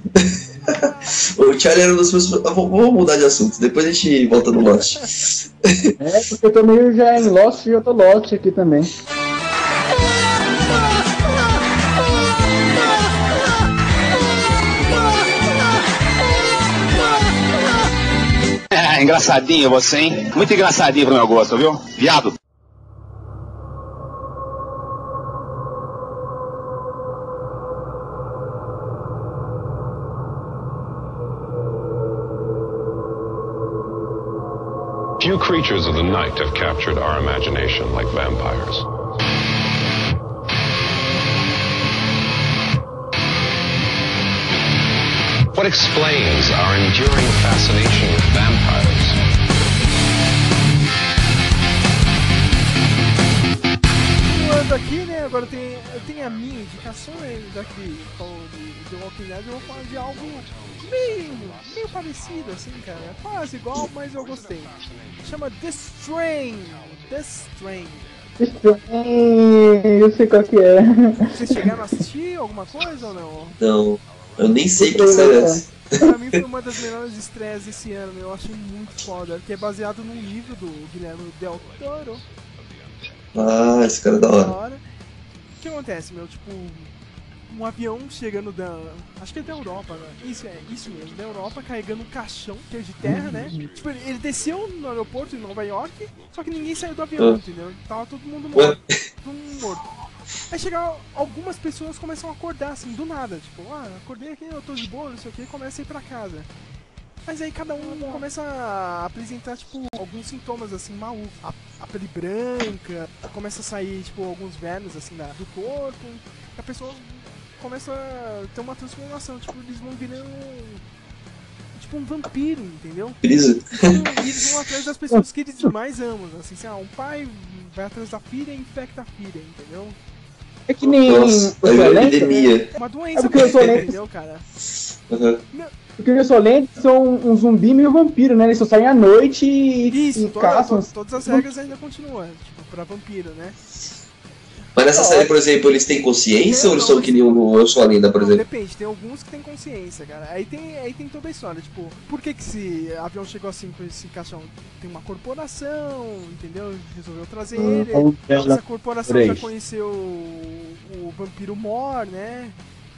o Charlie era um dos meus. Vou- Vamos mudar de assunto, depois a gente volta no Lost. é porque eu tô meio já em Lost e eu tô Lost aqui também. É, engraçadinho você, hein? Muito engraçadinho pro meu gosto, viu? Viado. Few creatures of the night have captured our imagination like vampires. What explains our enduring fascination with vampires? Continuando aqui, né? Agora tem, tenho a minha indicação, né? Que falou de The Walking Dead, eu vou falar de algo meio, meio parecido, assim, cara. Quase igual, mas eu gostei. Chama The Strain. The Strain. Eu sei qual que é. Vocês chegaram a assistir alguma coisa ou não? Não, eu nem sei que série é essa. Pra mim foi uma das melhores estreias desse ano, eu achei muito foda, que é baseado num livro do Guilherme Del Toro. Ah, esse cara é da Da hora. hora. O que acontece, meu? Tipo, um avião chegando da. Acho que é da Europa, né? Isso, é, isso mesmo, da Europa, carregando um caixão que é de terra, né? Tipo, ele, ele desceu no aeroporto em Nova York, só que ninguém saiu do avião, Ah. entendeu? Tava todo mundo Ué? morto. Todo mundo morto. Aí chega, algumas pessoas começam a acordar assim, do nada, tipo, ah, acordei aqui, eu tô de boa, não sei o que, começa a ir pra casa. Mas aí cada um começa a apresentar, tipo, alguns sintomas, assim, malucos. A, a pele branca, começa a sair, tipo, alguns vermes, assim, da, do corpo. A pessoa começam a ter uma transformação, tipo, eles vão virando tipo um vampiro, entendeu? Então, e eles vão atrás das pessoas que eles mais amam, assim, assim, ah, um pai vai atrás da filha e infecta a filha, entendeu? É que nem Nossa, o uma Violento. epidemia. Uma É doença, porque eu sou lento. entendeu, cara? Porque os Solentes são um zumbi meio vampiro, né? Eles só saem à noite e, Isso, e toda- caçam. to- todas as regras ainda continuam, tipo, pra vampiro, né? Mas nessa série, por exemplo, eles têm consciência ou eles são que nem o Eu Sou a Lenda, por Não, exemplo? depende, tem alguns que têm consciência, cara. Aí tem, aí tem toda a história, tipo, por que que esse avião chegou assim com esse caixão? Tem uma corporação, entendeu? Resolveu trazer Hum, ele. Essa corporação já conheceu o, o vampiro Mor, né?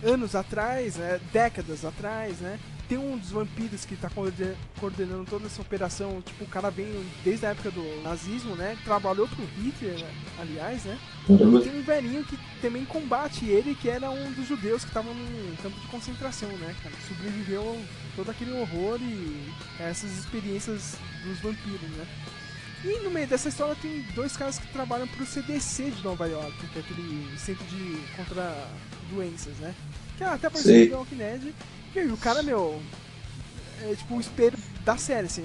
Anos atrás, né? décadas atrás, né? Tem um dos vampiros que tá coorde- coordenando toda essa operação, tipo, o cara vem desde a época do nazismo, né? Trabalhou pro Hitler, né? aliás, né? Caramba. Tem um velhinho que também combate ele, que era um dos judeus que estavam num campo de concentração, né, cara? Sobreviveu todo aquele horror e essas experiências dos vampiros, né? E no meio dessa história tem dois caras que trabalham pro CDC de Nova York, que é aquele centro de contra doenças, né? Que até apareceu Sei. no Walking Dead. Meu, e o cara, meu, é tipo o espelho da série, assim,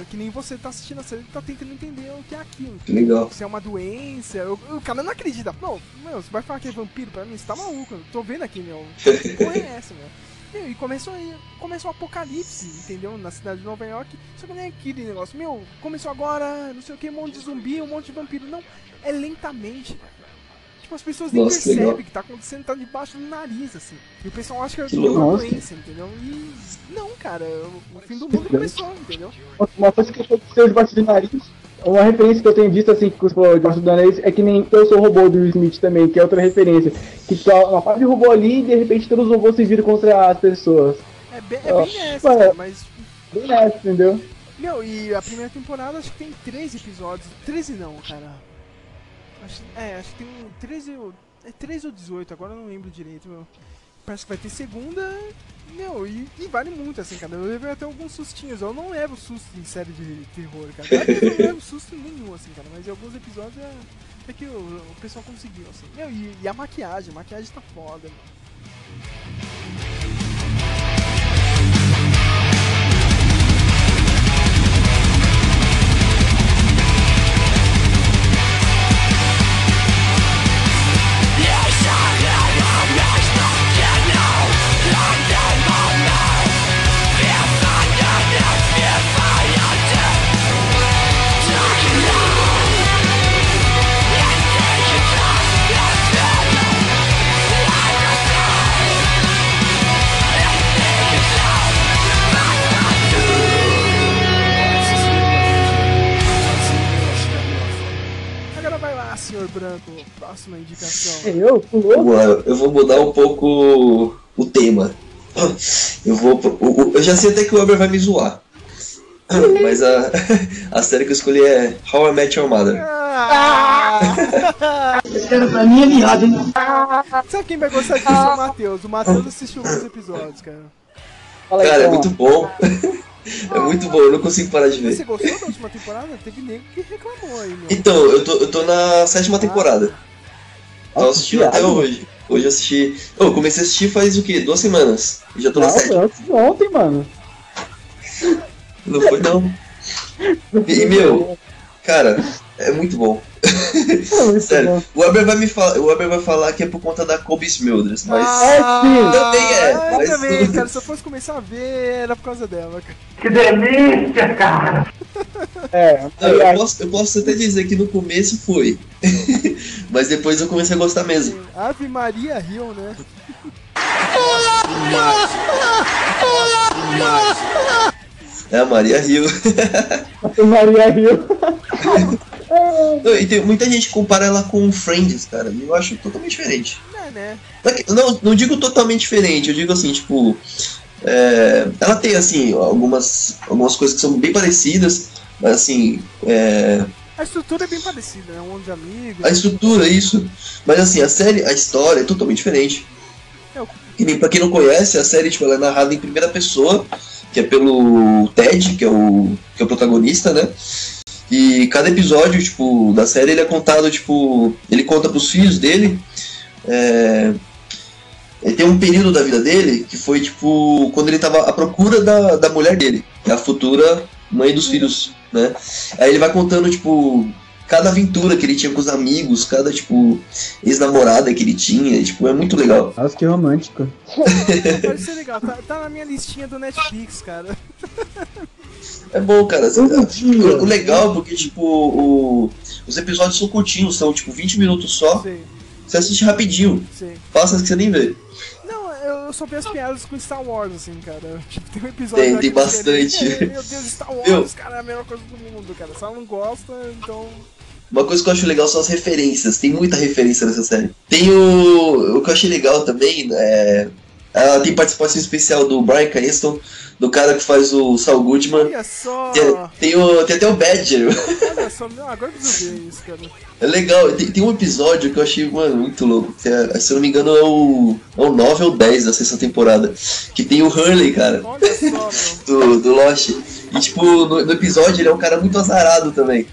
é que nem você tá assistindo a série e tá tentando entender o que é aquilo. Legal. Se é uma doença, eu- o cara não acredita. Não, meu, você vai falar que é vampiro pra mim? Você tá maluco? Eu tô vendo aqui, meu. Porra é essa, meu? Meu, e começou, aí- começou o apocalipse, entendeu? Na cidade de Nova York. Só que nem aquele negócio, meu, começou agora, não sei o que, um monte de zumbi, um monte de vampiro. Não, é lentamente, cara. Tipo, as pessoas nem Nossa, percebem legal. que tá acontecendo, tá debaixo do nariz, assim. E o pessoal acha que é uma doença, entendeu? E não, cara, o fim do mundo começou, entendeu? Uma coisa que aconteceu debaixo do nariz. Uma referência que eu tenho visto assim, que você falou debaixo do nariz, é que nem Eu Sou o Robô do Will Smith também, que é outra referência. Que tá uma parte de robô ali e de repente todos os robôs se viram contra as pessoas. É bem, é bem nessa, mano. cara, mas Bem nessa, entendeu? Meu, e a primeira temporada acho que tem 13 episódios. 13 não, cara. Acho, é, acho que tem um 13 ou. É 13 ou 18, agora eu não lembro direito, meu. Parece que vai ter segunda. Meu, e, e vale muito, assim, cara. Eu levei até alguns sustinhos. Eu não levo susto em série de terror, cara. Eu não levo susto nenhum, assim, cara. Mas em alguns episódios é, é que o, o pessoal conseguiu, assim. Meu, e, e a maquiagem, a maquiagem tá foda, mano. Próxima indicação. Eu? Pulou? Vamos lá, eu vou mudar um pouco o tema. Eu vou. Eu já sei até que o Weber vai me zoar. Mas a, a série que eu escolhi é How I Met Your Mother. Esse cara pra mim é viado, hein? Sabe quem vai gostar disso é o Matheus. O Matheus assistiu alguns episódios, cara. Fala aí, Cara, é então. muito bom. É muito bom, eu não consigo parar de Você ver. gostou da última temporada? Teve nego que reclamou aí, meu. Então, eu tô, eu tô na sétima temporada. Tô assistindo até viado. hoje. Hoje eu assisti. Eu comecei a assistir faz o quê? Duas semanas. E já tô na Não, sétima. antes de ontem, mano. Não foi não. E meu, cara, é muito bom. É Sério, o Weber vai me falar, o Weber vai falar que é por conta da Kobe Smulders, mas Ah, sim. Também é, Eu mas também, cara. Se eu fosse começar a ver, era por causa dela, cara. É, Não, eu, posso, eu posso até dizer que no começo foi. Mas depois eu comecei a gostar mesmo. Ave Maria Rio, né? É a Maria Rio. Maria Rio. Não, e tem, muita gente compara ela com Friends, cara. E eu acho totalmente diferente. É, né? Não é Não, digo totalmente diferente, eu digo assim, tipo. é, ela tem, assim, algumas, algumas coisas que são bem parecidas, mas assim. é, A estrutura é bem parecida, né? Um monte de amigos. a estrutura, isso. Mas assim, a série, a história é totalmente diferente. É, Que nem, pra quem não conhece, a série tipo, ela é narrada em primeira pessoa, que é pelo Ted, que é o, que é o protagonista, né? E cada episódio, tipo, da série ele é contado, tipo, ele conta pros filhos dele é, Ele tem um período da vida dele que foi, tipo, quando ele tava à procura da, da mulher dele, que é a futura mãe dos filhos, né? Aí ele vai contando, tipo, cada aventura que ele tinha com os amigos, cada, tipo, ex-namorada que ele tinha, tipo, é muito legal. Nossa, que romântico. Pode ser legal, tá, tá na minha listinha do Netflix, cara. É bom, cara. Um dia. O, legal é porque, tipo, o- os episódios são curtinhos, são, tipo, 20 minutos só. Sei, Você assiste rapidinho, passa que você nem vê. Não, eu, eu só as piadas com Star Wars, assim, cara. Tipo, tem um episódio Tem- tem bastante. É, Meu Deus, Star Wars, Eu- cara, é a melhor coisa do mundo, cara. Ela não gosta, então. Uma coisa que eu acho legal são as referências. Tem muita referência nessa série. Tem o. O que eu achei legal também é. Ela tem participação especial do Brian Cranston, do cara que faz o Saul Goodman. Olha só! Tem, tem o, tem até o Badger. Olha só, agora que eu vi isso, cara. É legal. Tem, tem um episódio que eu achei, mano, muito louco. É, se eu não me engano, é o, é o 9 ou 10 da sexta temporada. Que tem o Hurley, cara. Olha só, do, do Lost. E tipo, no, no episódio ele é um cara muito azarado também.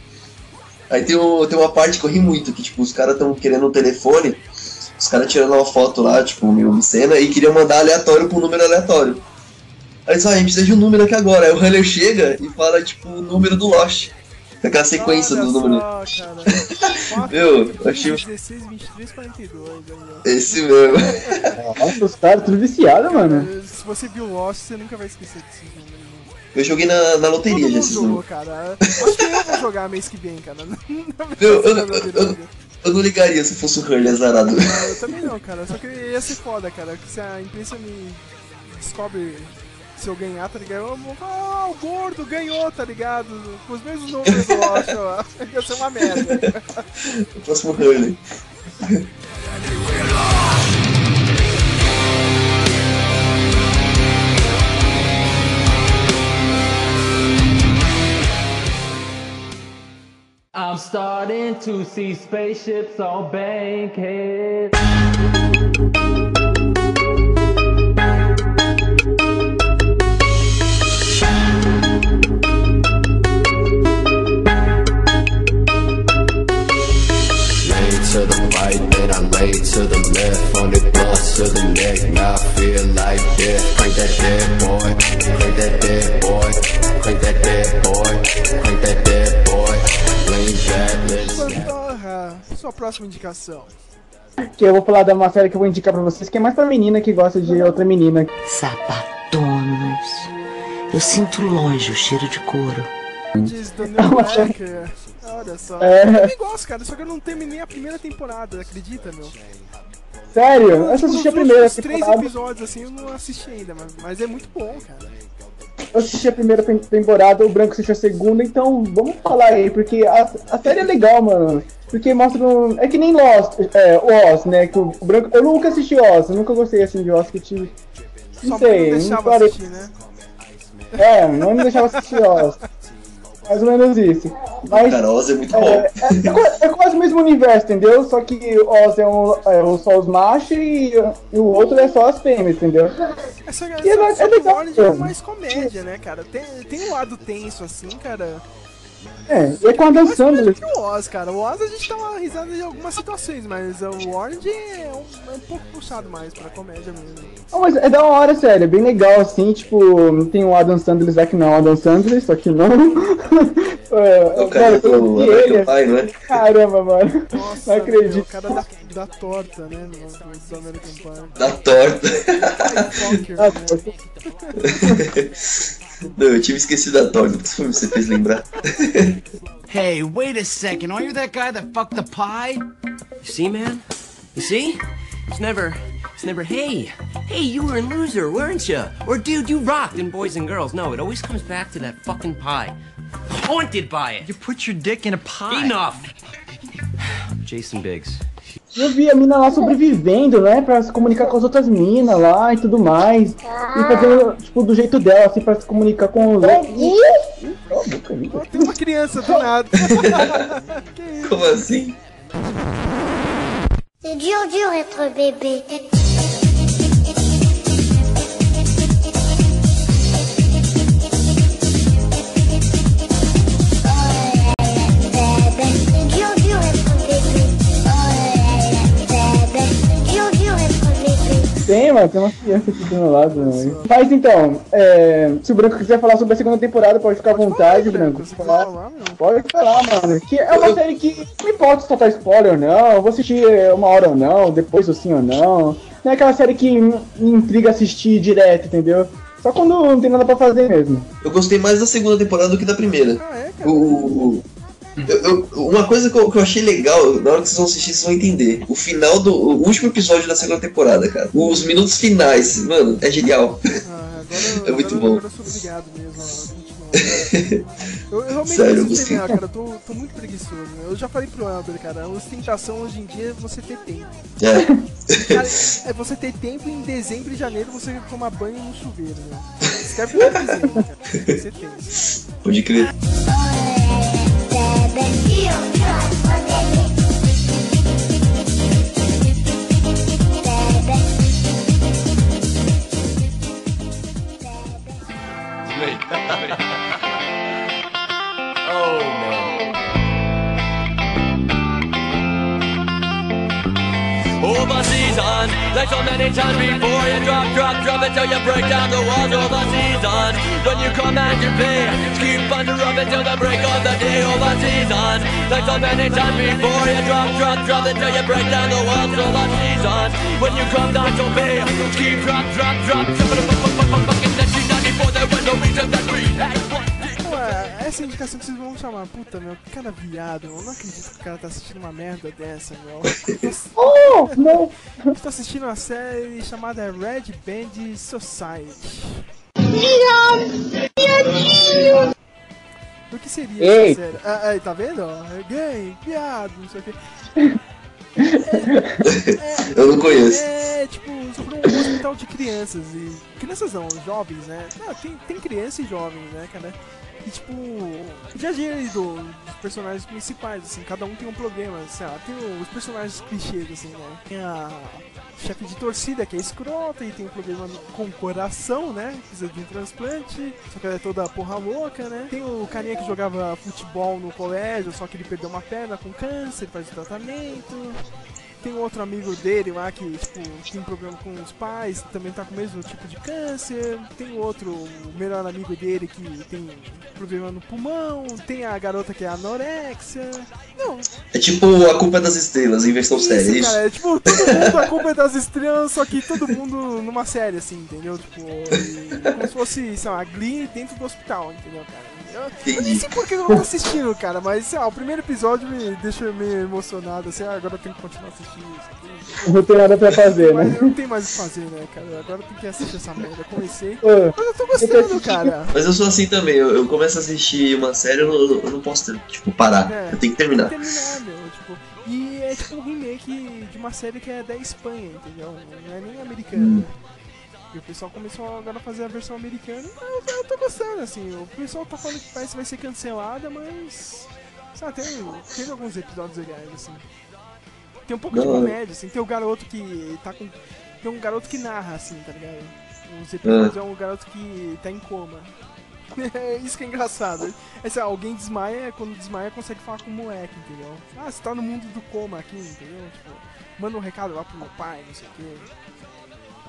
Aí tem, um, tem uma parte que eu ri muito, que tipo, os caras estão querendo um telefone, os caras tirando uma foto lá, tipo, meio obscena, e queriam mandar aleatório pra um número aleatório. Aí eles falam, "Ah, a gente precisa de um número aqui agora. Aí o Hunter chega e fala, tipo, o número do Lost. Com aquela sequência Olha do número. só, cara. Meu, eu achei 16, 23, 42. Aí, ó. esse mesmo. Nossa, os caras tudo viciados, mano. Se você viu Lost, você nunca vai esquecer desses números. Eu joguei na, na loteria Todo já esses jogou, números. cara. Acho que eu vou jogar mês que vem, cara. Eu, eu, eu, eu não ligaria se fosse o Hurley azarado. Eu também não, cara. Só que ia ser foda, cara. Que se a imprensa me descobre se eu ganhar, tá ligado? Eu vou falar, ah, o gordo ganhou, tá ligado? Com os mesmos números Lost, ó. Ia ser uma merda. O próximo Hurley. I'm starting to see spaceships on Bankhead. To the right, then I lay to the left. On the bus to the neck, now I feel like death. Crank that dead boy, crank that dead boy, crank that dead boy, crank that dead sua próxima indicação. Que eu vou falar de uma série que eu vou indicar pra vocês, que é mais pra menina que gosta de outra menina. Sapatonos. Eu sinto longe o cheiro de couro. Diz Daniel Black. Olha só. É. Eu também gosto, cara. Só que eu não terminei a primeira temporada, acredita, meu? Sério? Eu só assisti a primeira últimos três temporada. episódios, assim, eu não assisti ainda, mas, mas é muito bom, cara. Eu assisti a primeira tem- temporada, o Branco assistiu a segunda, então vamos falar aí, porque a, a série é legal, mano. Porque mostra um. É que nem Lost, é, Oz, né? Que o, o Branco. Eu nunca assisti Oz, eu nunca gostei assim de Oz, que te. Não Só sei, não não parei. assistir, né? É, não me deixava assistir Oz. Mais ou menos isso. Mas. Cara, Oz é muito É, bom. é, é é quase o mesmo universo, entendeu? Só que Oz é, um, é um só os machos e, e o outro é só as fêmeas, entendeu? Essa, E é essa, é Orange é mano. mais comédia, né, cara? Tem, tem um lado tenso, assim, cara. É, e é com a Dan Sandler. Que o Oz, cara. O Oz a gente dá uma risada em algumas situações, mas o Orange é um, é um pouco puxado mais pra comédia mesmo. Não, mas é da hora, sério, é bem legal, assim, tipo, tem o Adam Sandler lá que não é o Adam Sandler, só que não. é, O cara quando eu vi American ele, Pie, não é? caramba, mano. Nossa, Não acredito. meu, o cara da, da torta, né? No, American Pie. Da torta. Ah, né? Não, eu tinha esquecido da torta, por você fez lembrar. Hey, wait a second. Are you that guy that fucked the pie? You see, man? You see? It's never, it's never, hey, hey, you were a loser, weren't you? Or dude, you rocked in Boys and Girls. No, it always comes back to that fucking pie. Haunted by it. You put your dick in a pie. Enough. Jason Biggs. Eu vi a mina lá sobrevivendo, né, pra se comunicar com as outras minas lá e tudo mais. E fazendo, tipo, do jeito dela, assim, pra se comunicar com os outros. Tem uma criança do nada. Como assim? C'est dur, dur être bébé. Bébé. mano, tem uma criança aqui do meu lado. Mano. Mas então, é, se o Branco quiser falar sobre a segunda temporada, pode ficar à vontade, Branco. Falar, pode falar, mano. Que é uma série que não importa se soltar spoiler ou não, eu vou assistir uma hora ou não, depois ou sim ou não. Não é aquela série que me intriga assistir direto, entendeu? Só quando não tem nada pra fazer mesmo. Eu gostei mais da segunda temporada do que da primeira. o, o- eu- eu- uma coisa que eu, que eu achei legal, na hora que vocês vão assistir, vocês vão entender. O final do. O último episódio da segunda temporada, cara. Os minutos finais, mano, é genial. é muito bom. Agora eu sou obrigado mesmo a continuar. Eu, eu realmente Sério, preciso gostei. terminar, cara. Eu tô, tô muito preguiçoso. né? Eu já falei pro Elber, cara. A ostentação hoje em dia é você ter tempo. É. Cara, é você ter tempo e em dezembro e janeiro você tomar banho no chuveiro, né? Escreve pra dezembro, cara. Você tem. Pode crer. Oh man. Overseas on, like so many times before you drop, drop, drop until you break down the walls. Overseas on, when you come and you pay, keep under up until the break of the day. Overseas on, like so many times before you drop, drop, drop until you break down the walls. Overseas on, when you come down to pay, keep drop, drop, drop, fucking that you not before there was no reason that we had one. É, essa indicação que vocês vão chamar, puta, meu, que cara viado, eu não acredito que o cara tá assistindo uma merda dessa, meu. Oh, não! Tô assistindo uma série chamada Red Band Society. O que seria Ei. essa série? Ah, aí, tá vendo? ó? É gay, viado, não sei o que. Eu não conheço. É, tipo, sobre um hospital de crianças e. Crianças não, jovens, né? Não, tem, tem criança e jovens, né, cara? E tipo, já aí do, dos personagens principais, assim, cada um tem um problema, sei lá, tem os personagens clichês, assim, né? Tem a chefe de torcida que é escrota e tem um problema com o coração, né? Precisa de um transplante, só que ela é toda porra louca, né? Tem o carinha que jogava futebol no colégio, só que ele perdeu uma perna com câncer, faz o tratamento. Tem outro amigo dele lá que, tipo, tem problema com os pais, também tá com o mesmo tipo de câncer. Tem outro, o melhor amigo dele que tem problema no pulmão. Tem a garota que é anorexia. Não, É tipo a culpa é das estrelas em versão séria, é isso? cara, é tipo, todo mundo, a culpa é das estrelas, só que todo mundo numa série, assim, entendeu? Tipo, como se fosse, sei lá, Glee dentro do hospital, entendeu, cara? Eu, eu nem sei por que eu não tô assistindo, cara, mas, sei lá, o primeiro episódio me deixa meio emocionado, assim, ah, agora eu tenho que continuar assistindo isso aqui. Não tem nada pra fazer, né? Mas não tem mais o que fazer, né, cara? Agora eu tenho que assistir essa merda. Eu comecei, Ô, mas eu tô gostando, cara. Mas eu sou assim também, eu, eu começo a assistir uma série, eu não, eu não posso, tipo, parar. É, Eu tenho que terminar. Tem que terminar, meu, tipo, e é tipo um remake de uma série que é da Espanha, entendeu? Não é nem americana. Hum. O pessoal começou agora a fazer a versão americana. Eu, eu tô gostando, assim. O pessoal tá falando que parece que vai ser cancelada, mas. Sabe, tem, teve alguns episódios legais, assim. Tem um pouco de Da hora. comédia, assim. Tem o garoto que tá com. Tem um garoto que narra, assim, tá ligado? Os episódios é um garoto que tá em coma. É isso que é engraçado. É, alguém desmaia, quando desmaia consegue falar com o moleque, entendeu? Ah, você tá no mundo do coma aqui, entendeu? Tipo, manda um recado lá pro meu pai, não sei o quê.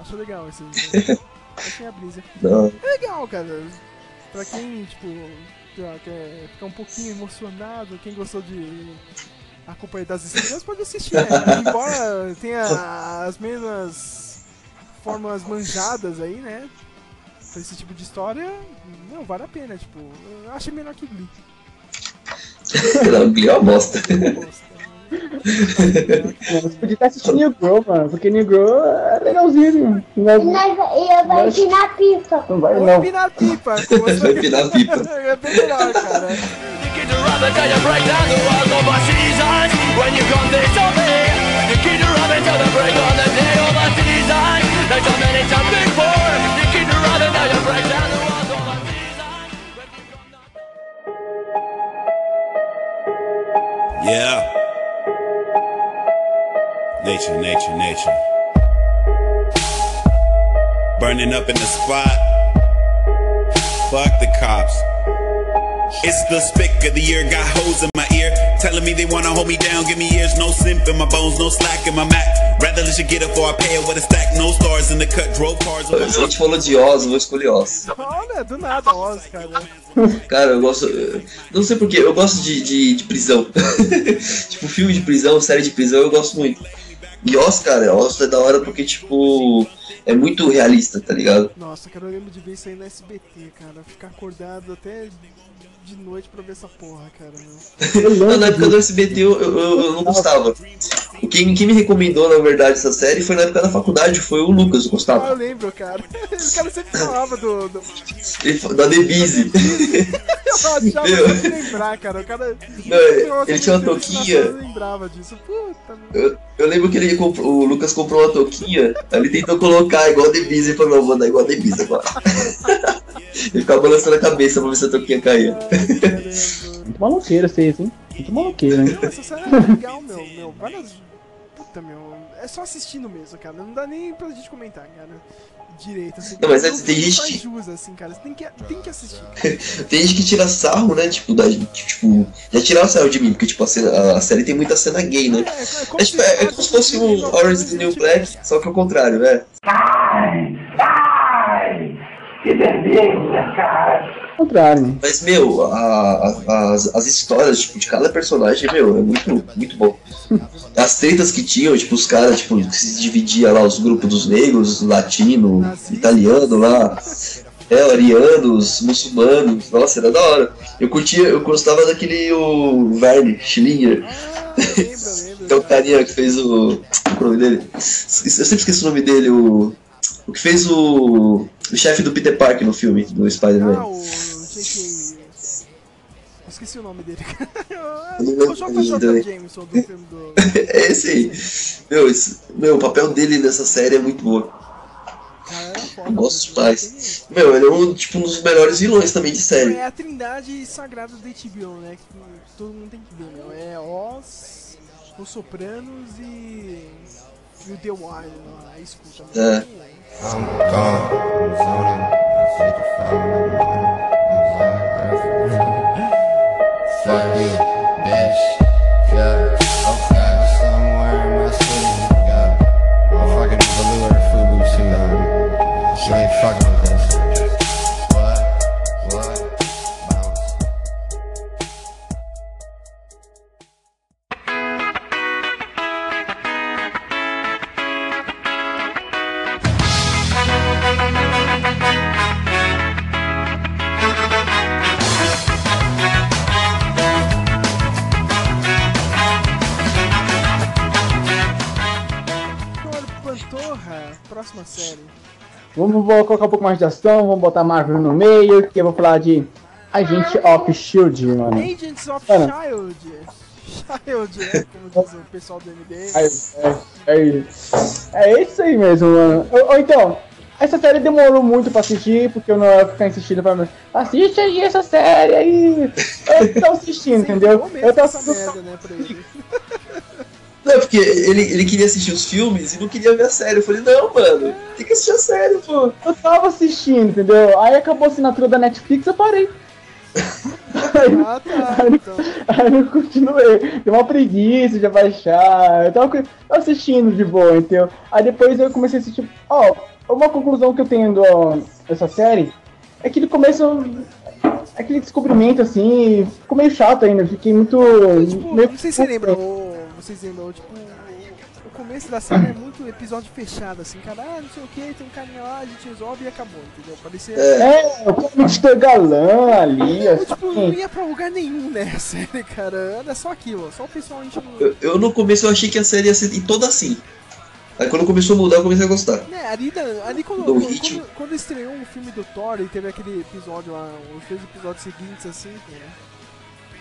Acho legal esse. Achei a brisa. Não. É legal, cara. Pra quem, tipo, quer ficar um pouquinho emocionado, quem gostou de A Companhia das Estrelas pode assistir, né? Embora tenha as mesmas formas manjadas aí, né? Pra esse tipo de história, não, vale a pena, tipo, eu achei melhor que Glee. Não, Glee é uma bosta. Você podia estar assistindo New Girl, mano, porque New Girl é legalzinho. Não é- Nós, eu vou Mas- empinar pipa. Não vai, Vou não. empinar pipa, como você Vai empinar pipa. É bem melhor, cara. Yeah. Nature, nature, nature. Burning up in the spot. Fuck the cops. It's the spick of the year, got holes in my ear. Telling me they wanna hold me down, give me ears, no simp in my bones, no slack in my Mac. Rather let you get it for I pay it with a stack, no stars in the cut, drove cars. A gente falou de Oz, eu vou escolher Oz. Olha, do nada, Oz, cara. Cara, eu gosto. Não sei porquê, eu gosto de, de, de prisão. tipo, filme de prisão, série de prisão, eu gosto muito. E Oz, cara, Oz é da hora porque, tipo, é muito realista, tá ligado? Nossa, cara, eu lembro de ver isso aí no SBT, cara. Ficar acordado até de noite pra ver essa porra, cara. Não, na época do SBT eu, eu, eu- eu não gostava. Quem, quem me recomendou, na verdade, essa série foi na época da faculdade, foi o Lucas, eu Ah, eu lembro, cara. O cara sempre falava do. do... Ele da Debise. Eu achava de lembrar, cara. O cara. Não, ele tinha uma toquinha. Eu lembrava disso. Puta. Eu, eu lembro que ele comprou, o Lucas comprou uma touquinha, aí ele tentou colocar igual a Debise e falou, não, vou dar igual a Debise agora. ele ficava balançando a cabeça pra ver se a touquinha caía. Muito maloqueiro vocês, hein? Muito maloqueiro, hein? Não, essa série é legal, meu. meu. Várias. Puta, meu. É só assistindo mesmo, cara. Não dá nem pra gente comentar, cara. Direito, assim. Não, mas é- tem gente que- jus, assim, cara. Você tem que, tem que assistir. Tem gente que tira sarro, né? Tipo, da gente, tipo, já tiraram sarro de mim, porque tipo, a, cena- a série tem muita cena gay, né? É, tipo, é, é como se fosse um Orange the New Black, só que ao contrário, é. Que delícia, cara. contrário. Mas, meu, a- a- as, as histórias, tipo, de cada personagem, meu, é muito, muito bom. As tretas que tinham, tipo, os caras, tipo, que se dividia lá os grupos dos negros, latino, italiano lá, é, arianos, muçulmanos, nossa, era da hora. Eu curtia, eu gostava daquele, o Verne Schillinger. que é o carinha que fez o. É o nome dele? Eu sempre esqueço o nome dele, o. O que fez o. O chefe do Peter Parker no filme, do Spider-Man. Ah, o. Eu esqueci o nome dele. Eu o dele. Jameson do filme do. é esse aí. Meu, esse- meu, o papel dele nessa série é muito bom. Eu gosto demais. Meu, ele é um, tipo, um dos melhores vilões também de série. É a trindade sagrada do HBO, né? Que todo mundo tem que ver, meu. É Oz, Os Sopranos e. E o The Wire lá. Aí escuta. É. I'm gone. I'm zoning. I see the Fuck you, bitch. Yeah. Okay. Somewhere in my city. Yeah. I'm fucking velour Fubu suit. She ain't fucking Vamos colocar um pouco mais de ação, vamos botar Marvel no meio, que eu vou falar de Agente of Shield, mano. Agents of Mano. Child. Child, é como diz o pessoal do MD. É, é, é, é isso aí mesmo, mano. Ou, ou então, essa série demorou muito pra assistir, porque eu não ia ficar insistindo pra mim. Assiste aí essa série aí. Eu tô assistindo, entendeu? Eu tô assistindo. merda, né. Não, porque ele, ele queria assistir os filmes e não queria ver a série. Eu falei, não, mano, tem que assistir a série, pô. Eu tava assistindo, entendeu? Aí acabou a assinatura da Netflix, eu parei. aí, Ah, tá. aí, não- aí eu continuei. Deu uma preguiça de baixar. Eu tava assistindo de boa, entendeu? Aí depois eu comecei a assistir. Ó, uma conclusão que eu tenho do- dessa série é que no começo. Aquele descobrimento assim, ficou meio chato ainda. Fiquei muito. Tipo, meio não sei se você lembra, ou vocês lembram, tipo, o começo da série é muito episódio fechado, assim, cara, ah, não sei o que, tem um carinha lá, a gente resolve e acabou, entendeu? Parecia. É, o Mr. Galã ali, Eu, tipo, não assim. ia pra lugar nenhum, né, a série, cara. Era só aquilo, só o pessoal enchendo. Eu, eu no começo eu achei que a série ia ser toda assim. Aí quando começou a mudar, eu comecei a gostar. Né, ali, ali quando, Do quando, quando, quando estreou o filme do Thor e teve aquele episódio lá, os dois episódios seguintes, assim, né,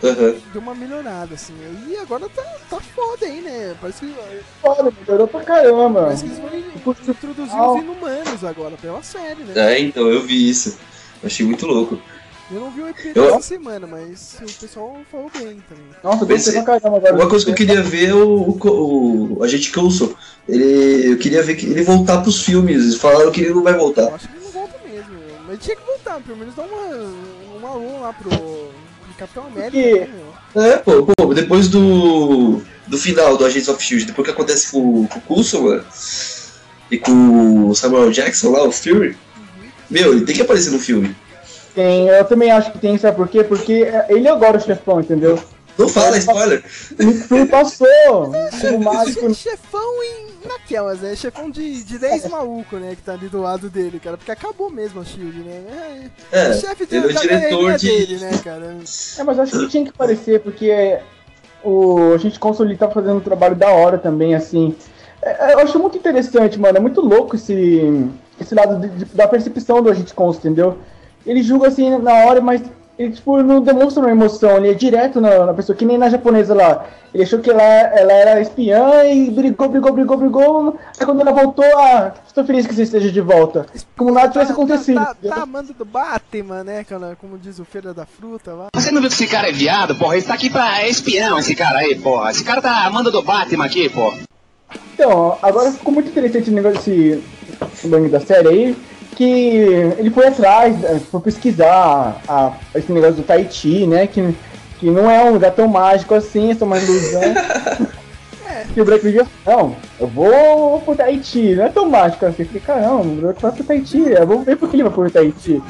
Aham. deu uma melhorada, assim. E agora tá, tá foda aí, né? Parece que. Foda, melhorou pra caramba. Parece que eles vão introduzir os inumanos agora pela série, né? É, então, eu vi isso. Eu achei muito louco. Eu não vi o EP Eu- dessa semana, mas o pessoal falou bem também. Nossa, eu Pensei- pra caramba agora. Uma coisa que eu queria ver é o, o, o Agente Coulson. Ele, eu queria ver que ele voltar pros filmes. Eles falaram que ele não vai voltar. Acho que ele não volta mesmo. Mas tinha que voltar, pelo menos dar uma, um alô lá pro Capitão América. Que- né, meu? É, pô, pô, depois do. do final do Agents of Shield, depois que acontece com, com o Coulson, mano, e com o Samuel Jackson lá, o Fury, meu, ele tem que aparecer no filme. Tem, eu também acho que tem, sabe por quê? Porque é, ele é agora o chefão, entendeu? Não fala, spoiler! O filme passou! O mágico. Chefão em. Naquelas, né? Chefão de, de 10 maluco, né? Que tá ali do lado dele, cara. Porque acabou mesmo a Shield, né? É, o chefe de, ele é o da diretor de- dele, né, cara? É, mas eu acho que tinha que aparecer, porque o a gente console tá fazendo um trabalho da hora também, assim. É, eu acho muito interessante, mano. É muito louco esse, esse lado de- de- da percepção do agente Cons, entendeu? Ele julga assim na hora, mas ele tipo, não demonstra uma emoção, ele é direto na, na pessoa, que nem na japonesa lá. Ele achou que ela, ela era espiã e brigou, brigou, brigou, brigou. Aí quando ela voltou, ah, estou feliz que você esteja de volta. Como nada tivesse acontecido. Tá, entendeu? tá amando do Batman, né, cara? Como diz o Feira da Fruta lá. Você não viu que esse cara é viado, porra? Ele tá aqui pra é espião, esse cara aí, porra. Esse cara tá amando do Batman aqui, porra. Então, agora ficou muito interessante o negócio desse nome da série aí, que ele foi atrás, eh, foi pesquisar a, esse negócio do Tahiti, né? Que, que não é um lugar tão mágico assim, é só uma ilusão. Que o Black Widow, não, eu vou pro Tahiti, não é tão mágico assim. Eu falei, caramba, o Black vai pro Tahiti, eu vou ver por que ele vai pro Tahiti.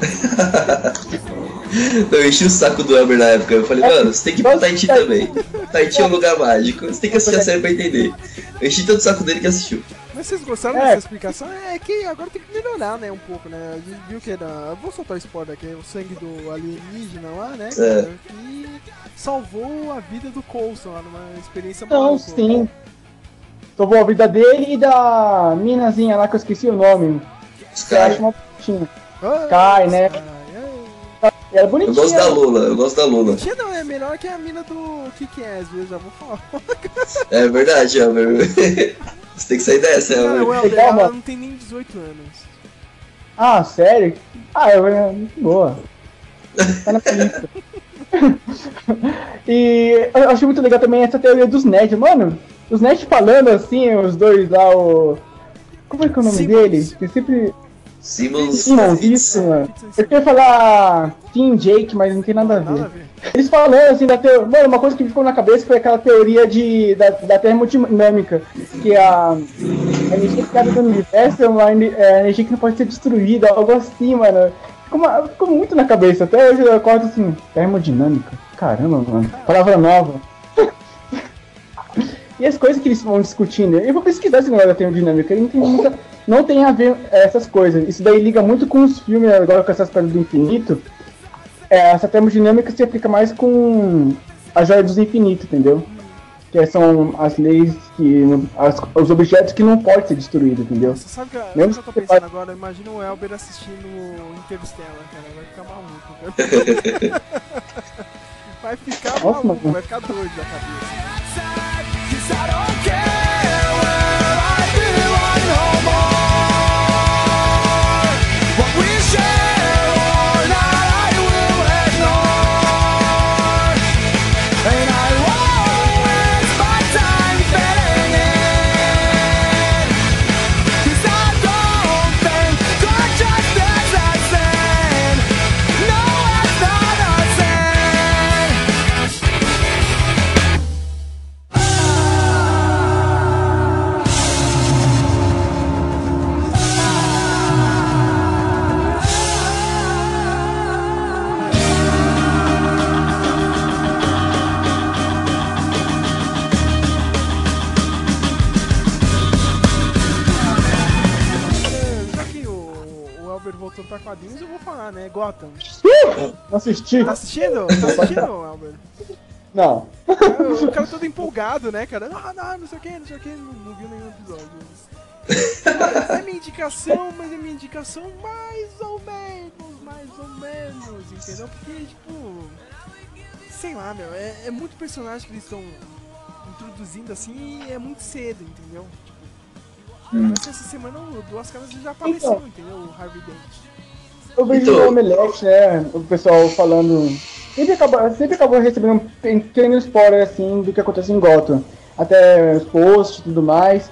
Não, eu enchi o saco do Elber na época. Eu falei, mano, você tem que ir pro Tahiti também. Tahiti é um lugar mágico. Você tem que assistir a série pra entender. Eu enchi tanto o saco dele que assistiu. Mas vocês gostaram É. dessa explicação? É que agora tem que melhorar, né, um pouco, né? A gente viu que era. eu Vou soltar o spoiler aqui, o sangue do alienígena lá, né? É. Que salvou a vida do Coulson lá numa experiência Não, maluca. sim. Salvou a vida dele e da minazinha lá que eu esqueci o nome. Que eu acho uma bonitinha. Sky, né? Era Eu bonitinha. gosto da Lola, eu gosto da Lola. Tia não, é melhor que a mina do Kick-Ass, viu? Já vou falar. É verdade, Elber. Você tem que sair dessa, Não, o. Elder, Calma. ela não tem nem 18 anos. Ah, sério? Ah, eu é muito boa. Tá na lista. e eu achei muito legal também essa teoria dos nerds. Mano, os nerds falando assim, os dois lá, o. Como é que é o nome dele? Que sempre. Simmons. Simmons, isso, mano. Eu queria falar Team Jake, mas não tem nada a ver. Eles falando assim da teoria. Mano, uma coisa que ficou na cabeça foi aquela teoria de, da, da termodinâmica. Que a, a energia que cada do universo é uma é, energia que não pode ser destruída, algo assim, mano. Ficou, uma- ficou muito na cabeça. Até hoje eu acordo assim, termodinâmica. Caramba, mano. Palavra nova. E as coisas que eles vão discutindo, eu vou pesquisar esse negócio da termodinâmica, ele não tem, muita, não tem a ver é, essas coisas. Isso daí liga muito com os filmes agora com essas pedras do infinito. É, essa termodinâmica se aplica mais com a joia dos infinitos, entendeu? Que são as leis que. as- os objetos que não podem ser destruídos, entendeu? Você sabe que Mesmo que eu tô pensando agora? Imagina o Elber assistindo Interstellar, cara. Vai ficar maluco, cara. Vai ficar Nossa, maluco, mano. vai ficar doido da cabeça. Quadrinhos, eu vou falar, né? Gotham. Não assisti? Tá assistindo? Tá assistindo, Elber? Não. O, o cara todo empolgado, né, cara? Ah, não, não sei o que, não sei o que, não, não viu nenhum episódio. É minha indicação, mas é minha indicação mais ou menos, mais ou menos, entendeu? Porque, tipo. Sei lá, meu, é, é muito personagem que eles estão introduzindo assim e é muito cedo, entendeu? Tipo, Hum. essa semana o Duas Caras já apareceu, Então. entendeu? O Harvey Dent. Eu vejo Então- no Omelete, né? O pessoal falando. Sempre acaba, sempre acaba recebendo pequenos spoilers assim do que acontece em Gotham. Até os posts e tudo mais.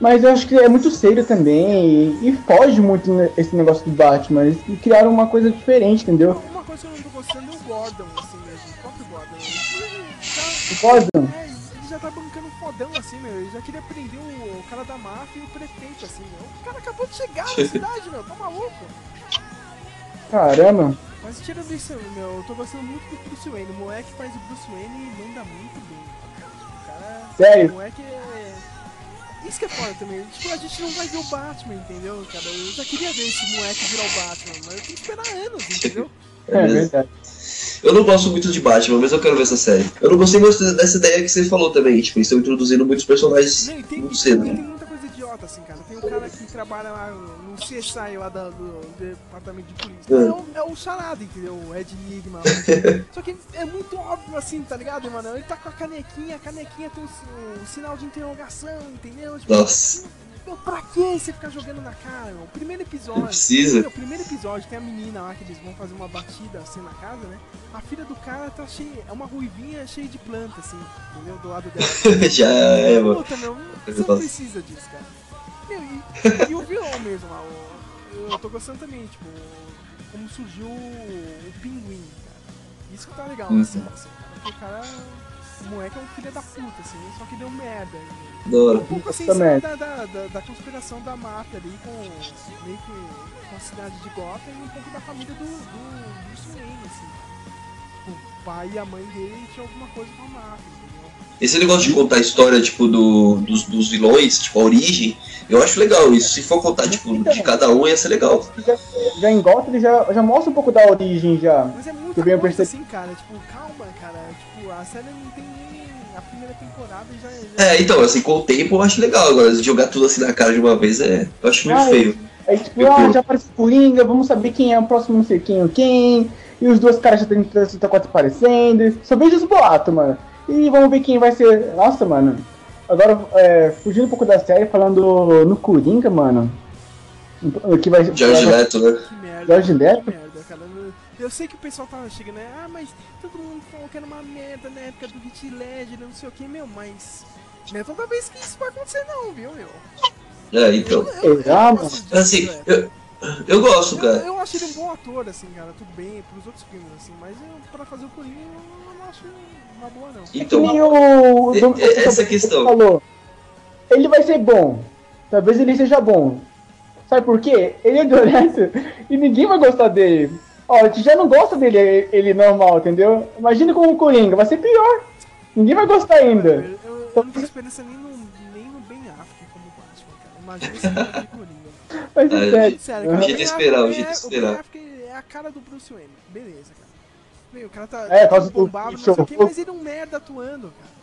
Mas eu acho que é muito sério também. E, e foge muito esse negócio do Batman. Eles criaram uma coisa diferente, entendeu? Uma coisa que eu não tô gostando é o Gordon, assim mesmo, o próprio Gordon. Ele Gordon. É, ele já tá bancando um fodão assim, meu. Ele já queria prender o, o cara da máfia e o prefeito, assim, meu. O cara acabou de chegar na cidade, meu. Tá maluco? Caramba. Mas tira isso, meu. Eu tô gostando muito do Bruce Wayne. O moleque faz o Bruce Wayne e manda muito bem. O cara. Sério? O moleque é. Isso que é foda também. Tipo, a gente não vai ver o Batman, entendeu, cara? Eu já queria ver esse moleque virar o Batman, mas eu tenho que esperar anos, entendeu? É verdade. Eu não gosto muito de Batman, mas eu quero ver essa série. Eu não gostei muito dessa ideia que você falou também, tipo, eles estão introduzindo muitos personagens Não, tem, muito cedo. tem muita coisa idiota, assim, cara. Tem um cara que trabalha lá no CSI lá da- do, departamento de polícia. É. É, o, é o charada, entendeu? O Ed Enigma. Só que é muito óbvio, assim, tá ligado, mano? Ele tá com a canequinha, a canequinha tem um, um sinal de interrogação, entendeu? Tipo, Nossa. Meu, pra que você ficar jogando na cara, meu? O primeiro episódio. Não precisa. Meu, o primeiro episódio tem a menina lá que eles vão fazer uma batida assim na casa, né? A filha do cara tá cheia. É uma ruivinha cheia de planta, assim, entendeu? Do lado dela. Já é, mano. Puta, meu, você não precisa disso, cara. Meu, e, e o vilão mesmo lá, o- eu tô gostando também, tipo, como surgiu o, o pinguim, cara. Isso que tá legal Uhum. na série, assim, cara. Porque o cara. O moleque é um filho da puta, assim, só que deu merda. Da hora. Um pouco assim, merda. da, da, da, da conspiração da máfia ali com meio que com a cidade de Gotham e um pouco da família do, do Bruce Wayne, assim. O pai e a mãe dele tinham alguma coisa com a máfia? Esse negócio de contar a história, tipo, do, dos, dos vilões, tipo, a origem, eu acho legal isso. Se for contar, tipo, de cada um, ia ser legal. Já, já em Gotham ele já, já mostra um pouco da origem já. Mas é Que muita eu venho coisa perceber. assim, cara. Tipo, calma, cara. Tipo, a série não tem nem a primeira temporada já, já É, então, assim, com o tempo eu acho legal. Agora, jogar tudo assim na cara de uma vez é. Eu acho meio Ah, feio. Aí tipo, Eu ah, já apareceu Coringa, vamos saber quem é o próximo não sei quem ou quem. E os dois caras já tem 34 aparecendo. Só vejo os boatos, mano. E vamos ver quem vai ser. Nossa, mano. Agora, é, fugindo um pouco da série, falando no Coringa, mano. Que vai, George vai- Leto, né? Que merda. George Leto? Que merda, cara. Eu sei que o pessoal tava chegando, né? Ah, mas todo mundo falou que era uma merda na época do Hit Ledger, não sei o que, meu, mas. Não é toda vez que isso vai acontecer, não, viu, meu? É, então. Ah, mano. Assim, eu, eu gosto, Eu, cara. eu acho ele um bom ator, assim, cara, tudo bem, pros outros filmes, assim, mas eu, pra fazer o Coringa eu não acho uma boa, não. Que Então, nem o. e- o- essa questão. Falou. Ele vai ser bom. Talvez ele seja bom. Sabe por quê? Ele é violento e ninguém vai gostar dele. Ó, a gente já não gosta dele, ele normal, entendeu? Imagina com o Coringa, vai ser pior. Ninguém vai gostar ainda. Eu, eu, eu não tenho esperança nem no, nem no Ben Affleck como Batman, cara. Imagina cara de Coringa. Mas É, é sério. O jeito de esperar, o jeito de é- esperar. O Ben Affleck é a cara do Bruce Wayne. Beleza, cara. Meu, o cara tá É, bombado, não sei o quê, mas ele é um merda atuando, cara.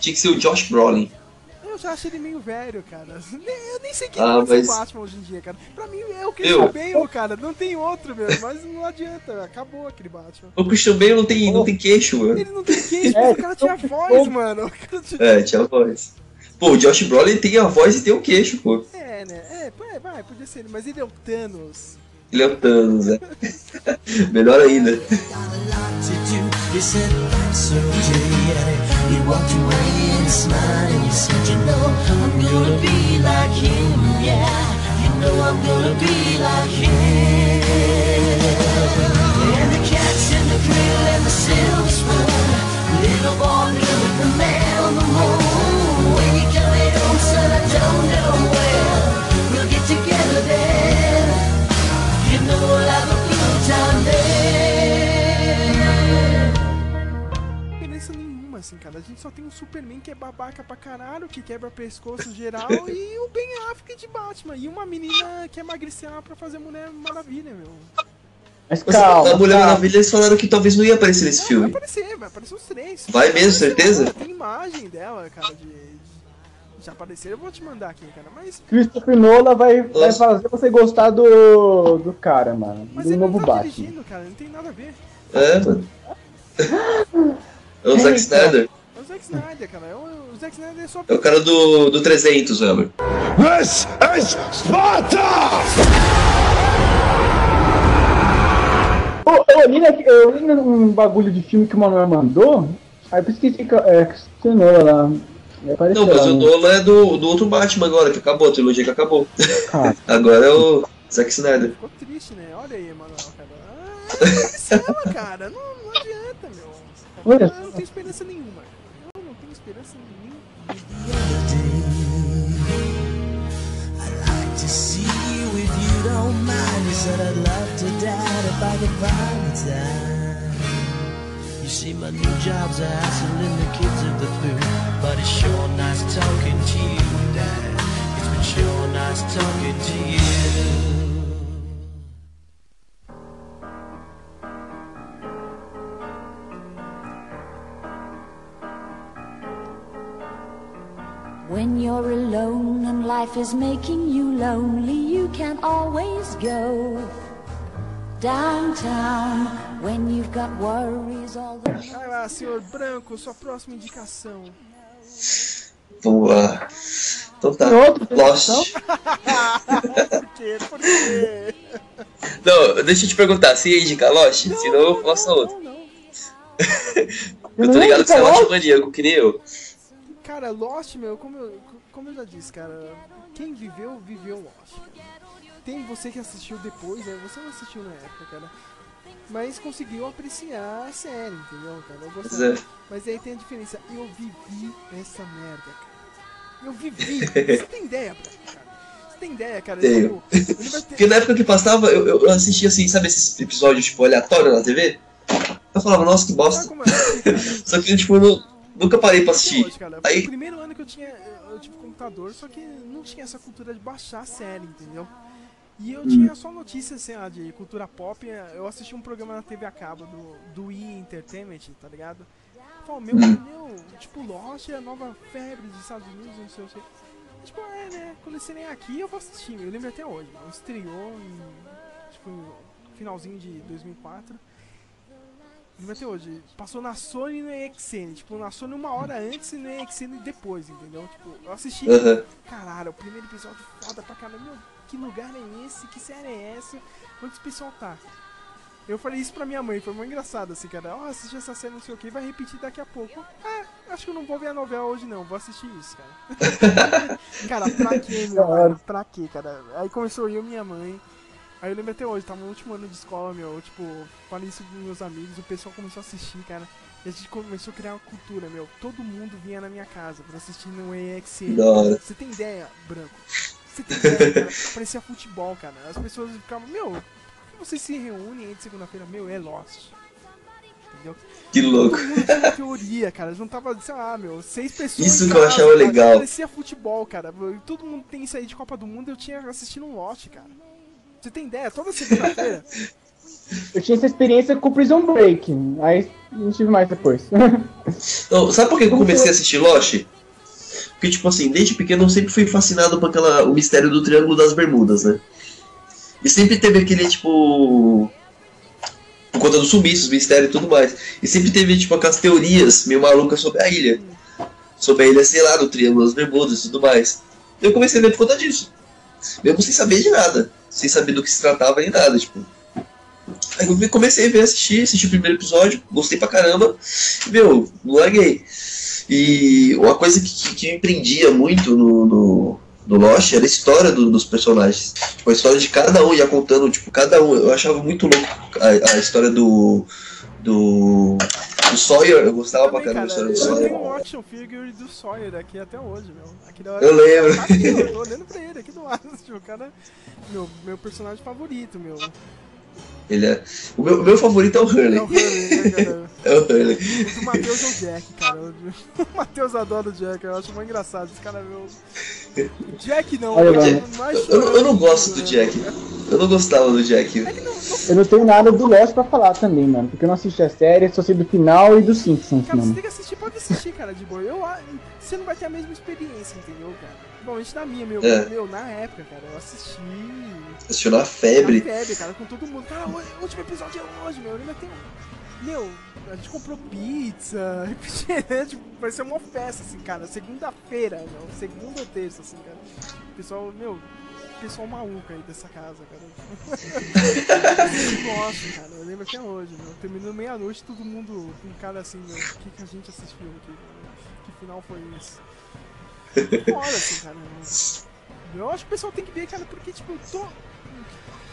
Tinha que ser o Josh Brolin. Eu já achei ele meio velho, cara. Eu nem sei quem Ah, pode ser mas- o Batman hoje em dia, cara. Pra mim é o Christian Eu? Bale, cara. Não tem outro, meu. Mas não adianta. Acabou aquele Batman. O Christian Bale não tem, não tem queixo, mano. Ele não tem queixo, É, o cara tinha voz, mano. Tinha- É, tinha a voz. Pô, o Josh Brolin tem a voz e tem o queixo, pô. É, né? É, vai, vai, podia ser ele. Mas ele é o Thanos. Ele é o Thanos, né? Melhor ainda. Little boy the man on the moon. When you coming home, son, I don't know assim, cara. A gente só tem um Superman que é babaca pra caralho, que quebra pescoço geral, e o Ben Affleck de Batman. E uma menina que é magriciar pra fazer Mulher Maravilha, meu. Mas calma. a Mulher calma. Maravilha eles falaram que talvez não ia aparecer nesse Vai filme. aparecer, vai aparecer os três. Vai mesmo, certeza? Tem imagem dela, cara, de... Já apareceram, eu vou te mandar aqui, cara. Mas, Christopher Nolan vai, vai fazer você gostar do, do cara, mano. mas do ele não novo tá Batman. dirigindo, cara, não tem nada a ver. É, mano. É o Zack. Snyder. É o Zack Snyder, cara. É o, o Zack Snyder é só... É o cara do, do 300, Weber. This is Sparta! Eu, eu li, eu li um bagulho de filme que o Manuel mandou, aí eu pesquisei que é, Nolan lá. Apareceu Não, mas o né? Nolan é do, do outro Batman agora, que acabou, a trilogia que acabou. Cara. Agora é o Zack Snyder. Ficou triste, né? Olha aí, Emanuel, cara. Ah, é cinema, cara. Não, não adianta, meu. Olha Eu só. não tenho esperança nenhuma. Eu não tenho esperança nenhuma. to see you if you don't mind. You said I'd love to dad if I could find the time. You see, my new job's a hassling the kids of the food, but it's sure nice talking to you, Dad. It's been sure nice talking to you. When you're alone and life is making you lonely, you can always go downtown when you've got worries all the Vai lá, senhor Branco, sua próxima indicação. Vamos lá. Então tá. Outro, Lost. Por quê? Por quê? Não, deixa eu te perguntar, se ia indicar Lost? Senão eu faço outro. eu tô ligado que você é Lost maníaco, que nem eu. Cara, Lost, meu, como eu, como eu já disse, cara, quem viveu, viveu Lost. Cara. Tem você que assistiu depois, né? Você não assistiu na época, cara. Mas conseguiu apreciar a série, entendeu, cara? Eu gostava. é. Mas aí tem a diferença. Eu vivi essa merda, cara. Eu vivi. Você tem ideia, cara? Você tem ideia, cara? Tenho. Tipo, ter- Porque na época que passava, eu, eu assistia assim, sabe esses episódios tipo aleatórios na TV? Eu falava, nossa, que bosta. Só que tipo, eu não, nunca parei pra assistir. Hoje, cara, foi o Aí, primeiro ano que eu tinha. Eu tive computador, só que não tinha essa cultura de baixar a série, entendeu? E eu tinha só notícias assim, ah, de cultura pop. Eu assisti um programa na TV a cabo do, do E Entertainment, tá ligado? Falei, meu, meu, tipo, Lost é a nova febre dos Estados Unidos, não sei o que. Tipo, é, né? Quando nem aqui, eu vou assistir. Eu lembro até hoje. mano. Estreou em. Tipo, finalzinho de 2004. Lembro até hoje. Passou na Sony e no EXN. Tipo, na Sony uma hora antes e no EXN depois, entendeu? Tipo, eu assisti. Aham. Caralho, o primeiro episódio foda pra caramba. Meu, que lugar é esse? Que série é essa? Onde esse pessoal tá? Eu falei isso pra minha mãe, foi muito engraçado assim, cara. Ó, assisti essa série, não sei o que, vai repetir daqui a pouco. Ah, acho que eu não vou ver a novela hoje não, vou assistir isso, cara. cara, pra quê, meu? Cara? Pra quê, cara? Aí começou eu e minha mãe. Aí eu lembro até hoje, tava no último ano de escola, meu, tipo, falei isso com meus amigos, o pessoal começou a assistir, cara. E a gente começou a criar uma cultura, meu. Todo mundo vinha na minha casa pra assistir no EXN. Hora. Você tem ideia, Branco? Você tem ideia, cara? Parecia futebol, cara. As pessoas ficavam, meu, por que vocês se reúnem aí de segunda-feira? Meu, é Lost. Entendeu? Que louco. Todo mundo tinha uma teoria, cara. Juntava, sei lá, meu, seis pessoas. Isso que eu achava cara. legal. Parecia futebol, cara. Todo mundo tem isso aí de Copa do Mundo. Eu tinha assistido um Lost, cara. Você tem ideia? Toda segunda-feira. Eu tinha essa experiência com Prison Break. Aí não tive mais depois. Não, sabe por que eu comecei a assistir Lost? Porque, tipo assim, desde pequeno eu sempre fui fascinado por aquela, o mistério do Triângulo das Bermudas, né? E sempre teve aquele, tipo. Por conta dos sumiços, mistério e tudo mais. E sempre teve, tipo, aquelas teorias meio malucas sobre a ilha. Sobre a ilha, sei lá, do Triângulo das Bermudas e tudo mais. Eu comecei a ver por conta disso. Mesmo sem saber de nada. Sem saber do que se tratava nem nada, tipo. Aí eu comecei a ver, assistir, assisti o primeiro episódio, gostei pra caramba, e, meu, larguei. E uma coisa que, que, que me prendia muito no, no, no Lost era a história do- dos personagens. Tipo, a história de cada um, ia contando, tipo, cada um. Eu achava muito louco a, a história do. Do. do Sawyer, eu gostava pra caramba da história do Eu Sawyer. tenho um action figure do Sawyer aqui até hoje, meu. Aqui da Eu lembro. Eu tô olhando pra ele aqui do lado. Tipo, o cara. Meu, meu personagem favorito, meu. Ele é. O meu, o meu favorito é o Hurley. É o Hurley, né, cara? É o Hurley. O Matheus é o Jack, cara. O Matheus adora o Jack, eu acho muito engraçado. Esse cara é meu. Jack não, Olha, cara mano. mais Eu, não- eu não gosto do né? Jack. Eu não gostava do Jack. Eu não tenho nada do Lost pra falar também, mano. Porque eu não assisti a série, só sei do final e do Simpsons, Cara, você mano. tem que assistir, pode assistir, cara, de boa. Eu, você não vai ter a mesma experiência, entendeu, cara? Principalmente na minha, meu, É. meu, na época, cara, eu assisti. Assistiu na febre. Na febre, cara, com todo mundo. Cara, o último episódio é hoje, meu. Eu lembro até. Meu, a gente comprou pizza, refrigerante, vai ser uma festa, assim, cara. Segunda-feira, meu. Segunda ou terça, assim, cara. Pessoal, meu. Pessoal maluco aí dessa casa, cara. Eu gosto, cara. Eu lembro até hoje, meu. Terminou meia-noite, todo mundo com cara assim, meu. O que, que a gente assistiu aqui, cara? Que final foi esse? Assim, cara. Eu acho que o pessoal tem que ver, cara, porque, tipo, to-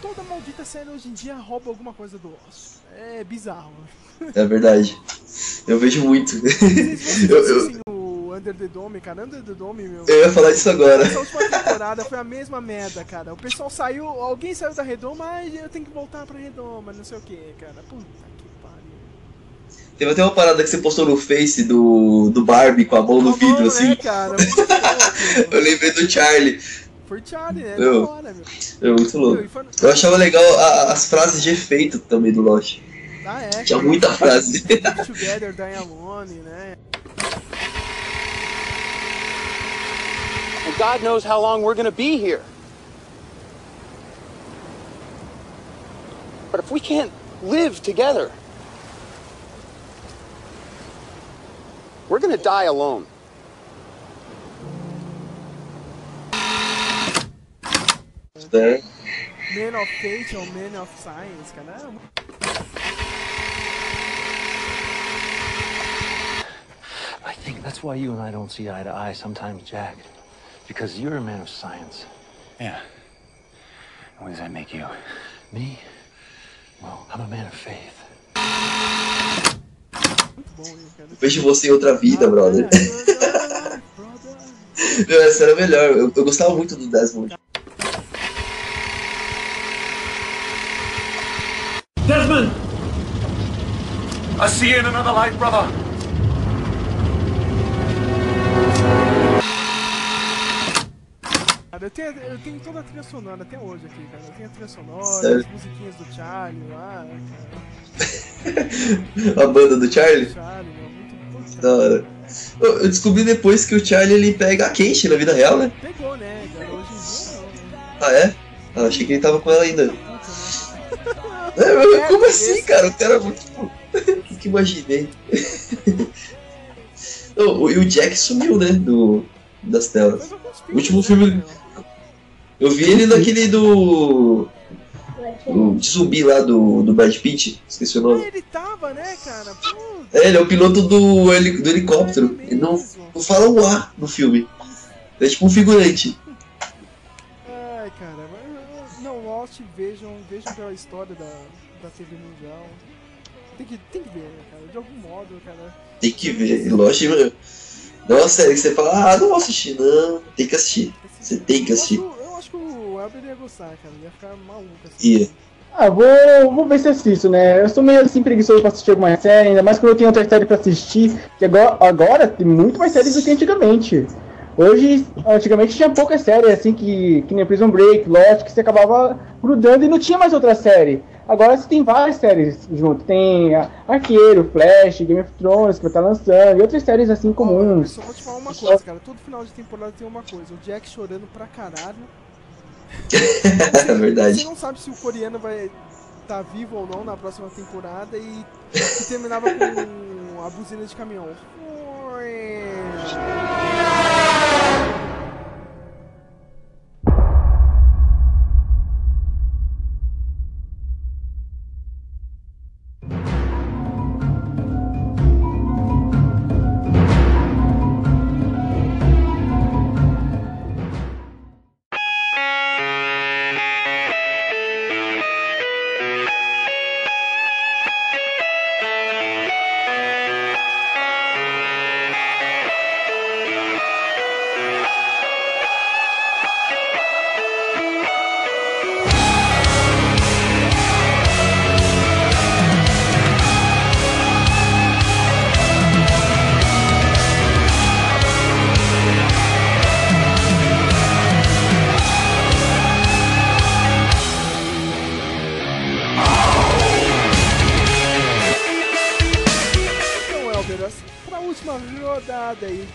Toda maldita série hoje em dia rouba alguma coisa do osso. É bizarro. É verdade. Eu vejo muito. Vocês eu, eu, o Under the Dome, cara? Under the Dome, meu. eu ia falar disso agora. Essa última temporada foi a mesma merda, cara. O pessoal saiu, alguém saiu da redoma, mas eu tenho que voltar pra redoma, não sei o que, cara. Puta. Teve até uma parada que você postou no Face do, do Barbie com a mão no vidro, assim. né, cara? Eu lembrei do Charlie. Foi Charlie, né? Eu- Da hora, meu. É muito louco. Eu achava legal a- as frases de efeito também do Lost. Ah, é. Tinha cara. muita frase. Live Together, Die Alone, né? And God knows how long we're gonna be here. But if we can't live together, we're gonna die alone. Né? Man of Fate ou Man of Science, cara. É I think that's why you and I don't see eye to eye sometimes, Jack. Because you're a man of science. Yeah. And What does that make you? Me? Well, I'm a man of faith. Vejo você em outra vida, brother. Meu, essa era melhor. Eu, eu gostava muito do Desmond. Desmond! I see you in another life, brother. Cara, eu tenho, eu tenho toda a trilha sonora até hoje aqui, cara. Eu tenho a trilha sonora, Sério? as musiquinhas do Charlie lá, cara. A banda do Charlie. Charlie, meu, muito Da hora. Eu eu descobri depois que o Charlie ele pega a Kate na vida real, né? Pegou, né, cara? Hoje em dia não, né? Ah, é? Ah, achei que ele tava com ela ainda. É, mas como assim, cara? O cara é muito. O que imaginei? E o Jack sumiu, né? Do, das telas. O último filme. Eu vi ele naquele do. O de zumbi lá do, do Brad Pitt, esqueci o nome. Ele tava, né, cara? Pô, É, ele é o piloto do, heli- do helicóptero. Ele não, não fala um A no filme. É tipo um figurante. Ai, cara, não, Lost, vejam, vejam pela história da, da TV mundial. Tem que, tem que ver, né, cara? De algum modo, cara. Tem que ver. Lost, meu. Não é uma série que você fala, ah, não vou assistir, não. Tem que assistir. Você tem que assistir. Que o Elber ia gostar, cara. Ia ficar maluco assim. Ia. Ah, vou, vou ver se assisto, né? Eu sou meio assim preguiçoso pra assistir alguma série, ainda mais quando eu tenho outra série pra assistir. Que agora, agora tem muito mais séries do que antigamente. Hoje, antigamente tinha poucas séries, assim, que, que nem Prison Break, Lost, que você acabava grudando e não tinha mais outra série. Agora você tem várias séries junto. Tem a- Arqueiro, Flash, Game of Thrones, que vai estar lançando, e outras séries assim comuns. Só vou te falar uma coisa, cara. Todo final de temporada tem uma coisa. O Jack chorando pra caralho. É verdade. Você não sabe se o coreano vai estar vivo ou não na próxima temporada e, e terminava com a buzina de caminhão.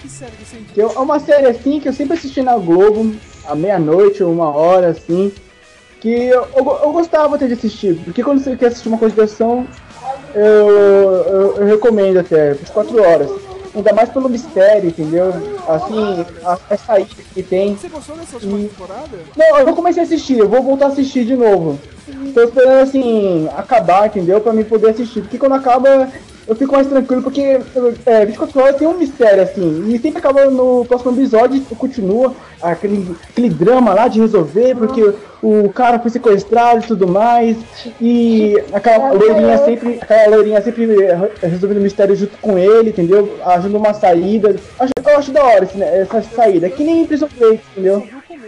Que série você indica? É uma série assim que eu sempre assisti na Globo, à meia-noite ou uma hora, assim. Que eu, eu, eu gostava até de assistir, porque quando você quer assistir uma coisa de ação, eu, eu, eu recomendo até, por 4 horas. Ainda mais pelo mistério, entendeu? Assim, a, a saída que tem. Você gostou dessa última temporada? Não, eu comecei a assistir, eu vou voltar a assistir de novo. Tô esperando assim, acabar, entendeu? Pra mim poder assistir. Porque quando acaba, eu fico mais tranquilo porque é, 24 horas tem um mistério, assim, e sempre acaba no próximo episódio, continua aquele, aquele drama lá de resolver, porque o cara foi sequestrado e tudo mais, e aquela loirinha sempre, aquela loirinha sempre resolvendo o mistério junto com ele, entendeu? Ajuda uma saída. Acho- Eu acho da hora esse, né, essa saída, que nem Prison Break, entendeu?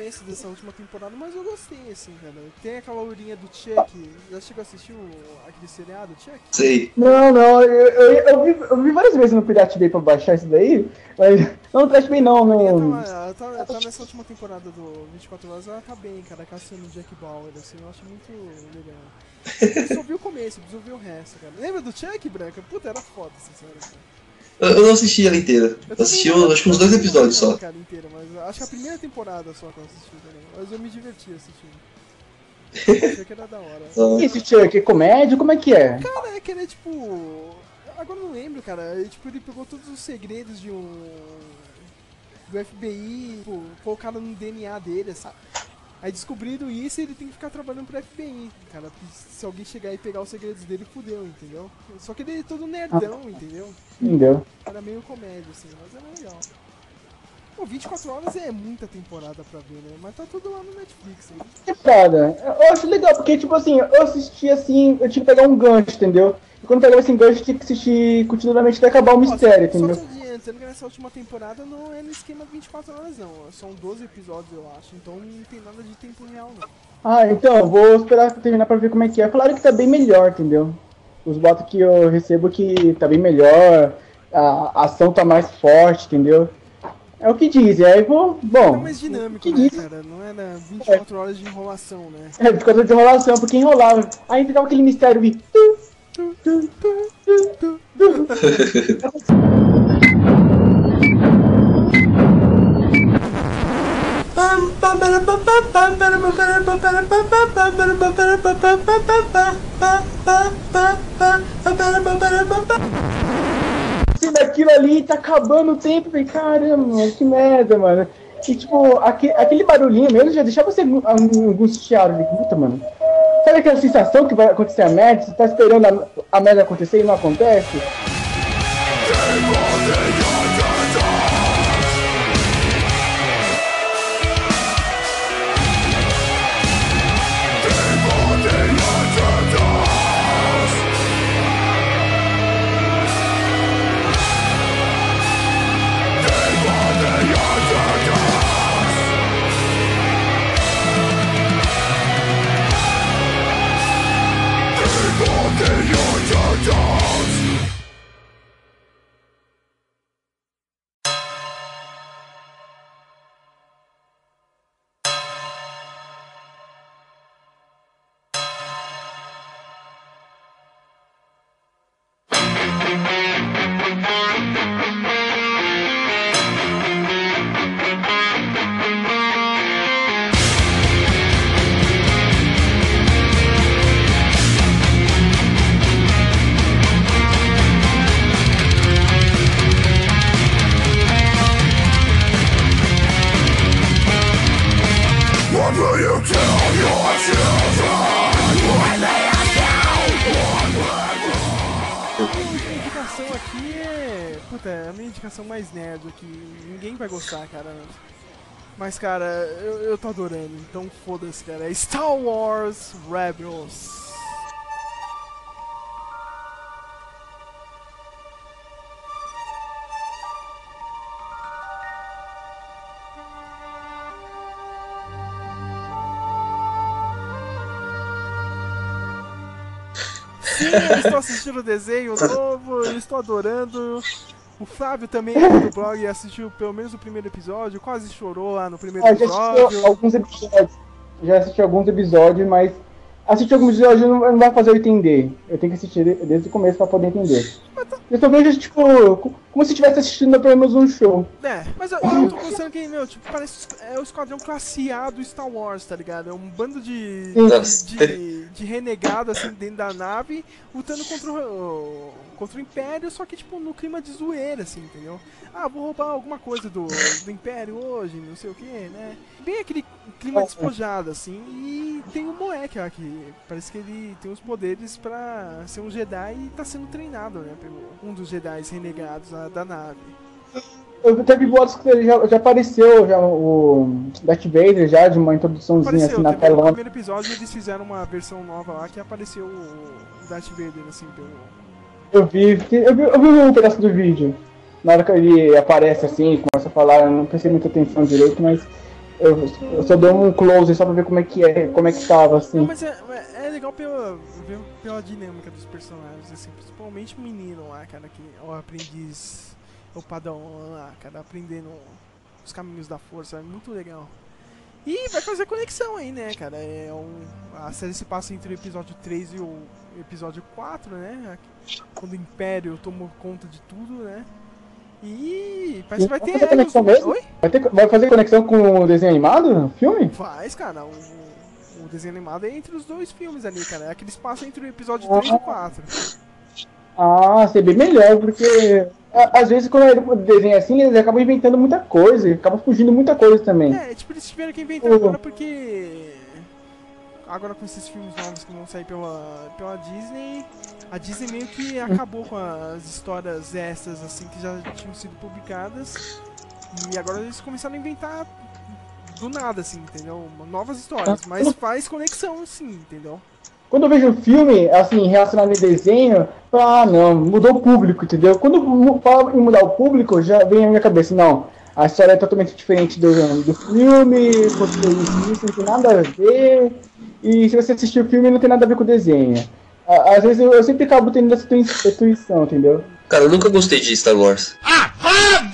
Eu vi começo dessa última temporada, mas eu gostei, assim, cara. Tem aquela lourinha do Chuck. Já chegou a assistir o, aquele seriado, Chuck? Sei. Não, não, eu, eu, eu vi, eu vi várias vezes no Pirate Bay pra baixar isso daí, mas não Pirate Bay não, no... Ela tá, ela tá- tá nessa última temporada do 24 Horas, ela tá bem, cara, caçando o Jack Bauer, assim, eu acho muito legal. Eu só vi o começo, preciso ver o resto, cara. Lembra do Chuck, Branca? Puta, era foda essa série, cara. Eu, eu não assisti ela inteira. Eu assisti eu, acho que uns dois episódios só. Cara, inteira, mas acho que a primeira temporada só que eu assisti também. Mas eu me diverti assistindo. Achei que era da hora. E esse Chuck é comédia? Como é que é? Cara, é que ele é tipo. Agora eu não lembro, cara. Ele, tipo, ele pegou todos os segredos de um. do FBI, tipo, colocaram no DNA dele, sabe? Aí descobriram isso ele tem que ficar trabalhando pro FBI, cara. Se alguém chegar e pegar os segredos dele, fudeu, entendeu? Só que ele é todo nerdão, entendeu? Entendeu? Era meio comédia, assim, mas era legal. Pô, 24 horas é muita temporada pra ver, né? Mas tá tudo lá no Netflix. Né? É foda. Eu acho legal, porque, tipo assim, eu assisti assim, eu tinha que pegar um gancho, entendeu? E quando pegava esse gancho, eu tinha que assistir continuamente até acabar o mistério, entendeu? Adiantando que nessa última temporada não é no esquema 24 horas, não. São 12 episódios, eu acho. Então não tem nada de tempo real, não. Ah, então, vou esperar terminar pra ver como é que é. Falaram que tá bem melhor, entendeu? Os botos que eu recebo que tá bem melhor, a ação tá mais forte, entendeu? É o que dizem, aí vou. Bom. É mais dinâmico, que né, diz? cara? Não é na 24 horas de enrolação, né? É, por causa de enrolação, porque enrolava. Aí ficava aquele mistério de. Assim, daquilo ali tá acabando o tempo, caramba, mano, que merda, mano. E tipo, aque- aquele barulhinho mesmo já deixava você angu- angustiado. Falei, puta, mano. Sabe aquela sensação que vai acontecer a merda? Você tá esperando a merda acontecer e não acontece? What Mas, cara, eu, eu tô adorando. Então foda-se, cara. É Star Wars Rebels. Sim, eu estou assistindo o desenho novo, eu estou adorando. O Flávio também é do blog e assistiu pelo menos o primeiro episódio, quase chorou lá no primeiro Ah, já episódio. alguns episódios. Já assisti alguns episódios, mas assistir alguns episódios não, não vai fazer eu entender. Eu tenho que assistir de- desde o começo pra poder entender. Mas tá, Eu só vejo, tipo, como se estivesse assistindo pelo menos um show. É, mas eu, eu tô gostando que, meu, tipo, parece é o esquadrão classe A do Star Wars, tá ligado? É um bando de, de, de, de renegado, assim, dentro da nave, lutando contra o, contra o Império, só que, tipo, no clima de zoeira, assim, entendeu? Ah, vou roubar alguma coisa do, do Império hoje, não sei o que, né? Bem aquele clima despojado, assim, e tem um moleque lá que parece que ele tem os poderes pra ser um Jedi e tá sendo treinado, né, pelo um dos Jedi renegados lá da nave. Eu teve boatos que ele já, já apareceu já o Darth Vader já de uma introduçãozinha Apareceu, assim na teve no tela. primeiro episódio eles fizeram uma versão nova lá que apareceu o Darth Vader, assim, pelo... Eu vi, eu vi, eu vi um pedaço do vídeo. Na hora que ele aparece assim, começa a falar, eu não prestei muita atenção direito, mas eu, eu só dou um close só pra ver como é que é, como é que tava assim. Não, mas é, é é legal pela, ver pela dinâmica dos personagens, assim, principalmente o menino lá, cara, que é o aprendiz, o padrão lá, cara, aprendendo os caminhos da força, é muito legal. E vai fazer conexão aí, né, cara? É um, a série se passa entre o episódio 3 e o episódio 4, né? Quando o Império tomou conta de tudo, né? E parece que vai ter. fazer conexão mesmo? Oi? Vai, ter, vai fazer conexão com o desenho animado no filme? Faz, cara. O, o desenho animado é entre os dois filmes ali, cara. É aquele espaço entre o episódio 3 e o 4. Ah, ser bem melhor, porque a- às vezes quando é desenho assim, eles acabam inventando muita coisa, acabam fugindo muita coisa também. É, tipo, eles tiveram que inventar agora porque. Agora com esses filmes novos que vão sair pela, pela Disney, a Disney meio que acabou com as histórias extras assim que já tinham sido publicadas. E agora eles começaram a inventar do nada, assim, entendeu? Novas histórias, mas faz conexão, assim, entendeu? Quando eu vejo filme, assim, relacionado em desenho, eu falo, ah, não, mudou o público, entendeu? Quando fala em mudar o público, já vem na minha cabeça, não, a história é totalmente diferente do, do filme, porque isso, não tem nada a ver, e se você assistir o filme, não tem nada a ver com o desenho. Às vezes eu, eu sempre acabo tendo essa tui- essa intuição, entendeu? Cara, eu nunca gostei de Star Wars. Vai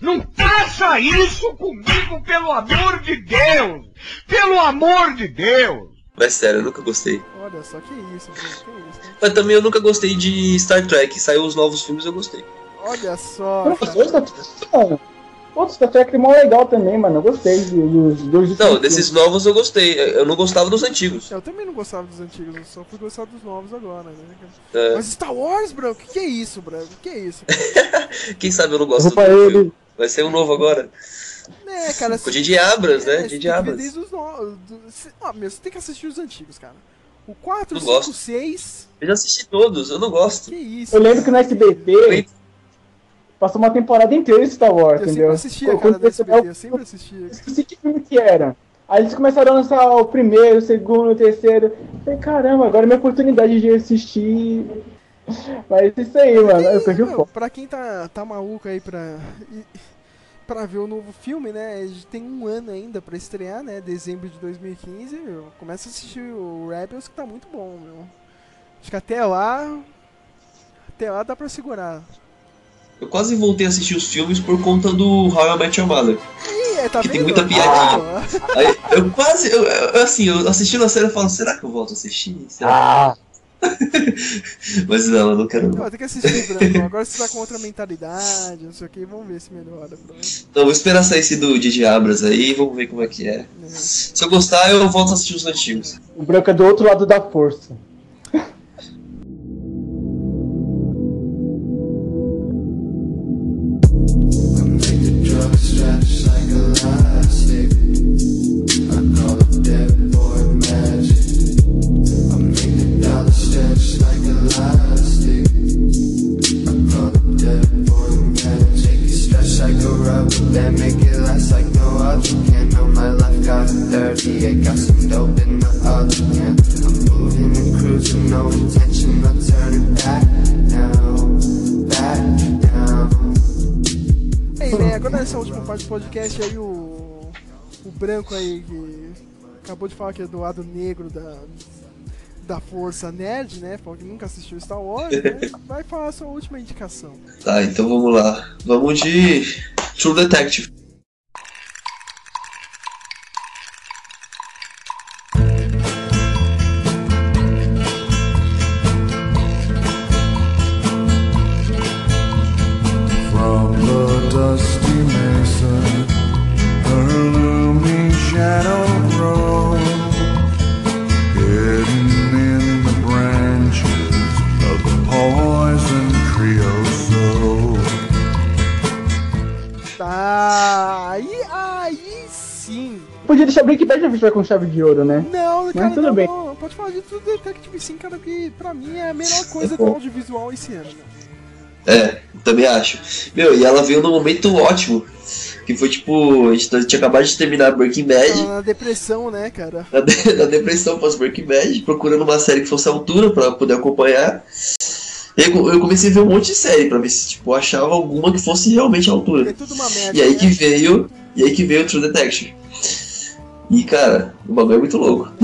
Não faça isso comigo, pelo amor de Deus! Pelo amor de Deus! Mas sério, eu nunca gostei. Olha só que isso, que isso. Mas também eu nunca gostei de Star Trek. Saiu os novos filmes, eu gostei. Olha só. Nossa, dois da mano. Outro Star Trek é mó legal também, mano. Eu gostei dos dois. Não, desses novos eu gostei. Eu não gostava dos antigos. Eu também não gostava dos antigos, eu só fui gostar dos novos agora, né? É. Mas Star Wars, bro, que que é isso, bro? Que que é isso? Quem sabe eu não gosto Opa, do ele. filme. Vai ser um novo agora. É, cara, Com o Didi Abras, né? É, você Didi tem que ver Abras. desde os novos. Ah, meu, você tem que assistir os antigos, cara. O 4, Não 5, gosto. 6. Eu já assisti todos, eu não gosto. Que isso? Eu lembro que no SBT passou uma temporada inteira de Star Wars, Eu entendeu? sempre assistia, cara, Quando da SBT, eu sempre assistia. esqueci que filme que era. Aí eles começaram a lançar o primeiro, o segundo, o terceiro. Eu Falei, caramba, agora é minha oportunidade de assistir. Mas isso aí, mano. Eu perdi o foco. pra quem tá, tá maluco aí pra, e- pra ver o novo filme, né? Tem um ano ainda pra estrear, né? Dezembro de 2015. Meu, começa a assistir o Rebels que tá muito bom, meu. Acho que até lá. Até lá dá pra segurar. Eu quase voltei a assistir os filmes por conta do How I Met Your Mother. Ih, é, tá que tem muita piadinha. Ah, Aí eu quase, eu, eu- assim, eu assistindo a série eu falo, será que eu volto a assistir? Será? Mas não, eu não quero não. Tem que assistir, Branco. Agora você tá com outra mentalidade, não sei o que. Vamos ver se melhora. Então, vou esperar sair esse do Didi Abras aí, vamos ver como é que é. Se eu gostar, eu volto a assistir os antigos. O branco é do outro lado da força. Podcast aí o. O branco aí que acabou de falar que é do lado negro da. Da força nerd, né? Falou que nunca assistiu Star Wars, né? Vai falar a sua última indicação. Tá, então vamos lá. Vamos de True Detective. Bad já fechou com chave de ouro, né? Não, Mas cara, tudo não, bem. não, pode falar de tudo Detective sim, cara, que pra mim é a melhor coisa É do audiovisual esse ano, né? É, também acho. Meu, e ela veio num momento ótimo. Que foi tipo, a gente tinha acabado de terminar Breaking Bad. Tá na depressão, né, cara? na, de- na depressão pós Breaking Bad, procurando uma série que fosse à altura pra poder acompanhar. E aí eu comecei a ver um monte de série pra ver se tipo, eu achava alguma que fosse realmente à altura. E aí que veio. E aí que veio o True Detective. E cara, o bagulho é muito louco.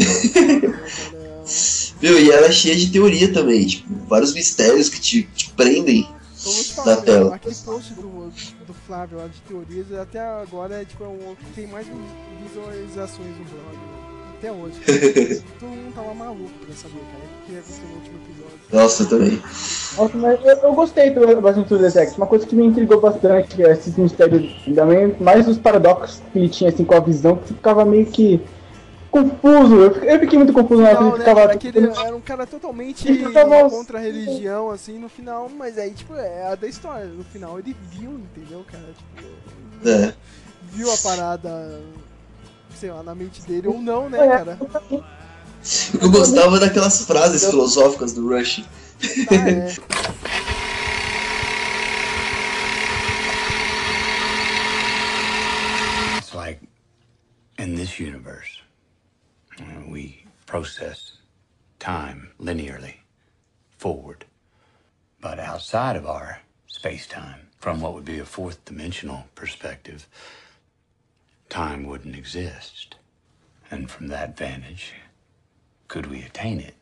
Meu, e ela é cheia de teoria também, tipo, vários mistérios que te, te prendem na falar, tela. aquele post do, do Flávio lá de teorias, até agora é tipo, é o que tem mais visualizações no blog. Até hoje. Todo mundo tava maluco pra saber, cara, o que aconteceu no último episódio. Nossa, eu também. Nossa, mas eu, eu gostei do bastante do Detective. Uma coisa que me intrigou bastante é esses mistérios, também, mais os paradoxos que ele tinha assim com a visão, que ficava meio que confuso. Eu fiquei, muito confuso na hora que ele né, ficava. cara, que ele era um cara totalmente tava- contra a religião, assim, no final, mas aí, tipo, é a da história. No final ele viu, entendeu, cara? Tipo, É. viu a parada, sei lá, na mente dele ou não, né, É. cara? Eu gostava daquelas frases filosóficas do Rush. Ah, é. It's like in this universe, uh, we process time linearly forward. But outside of our space time, from what would be a fourth dimensional perspective, time wouldn't exist. And from that vantage, could we attain it?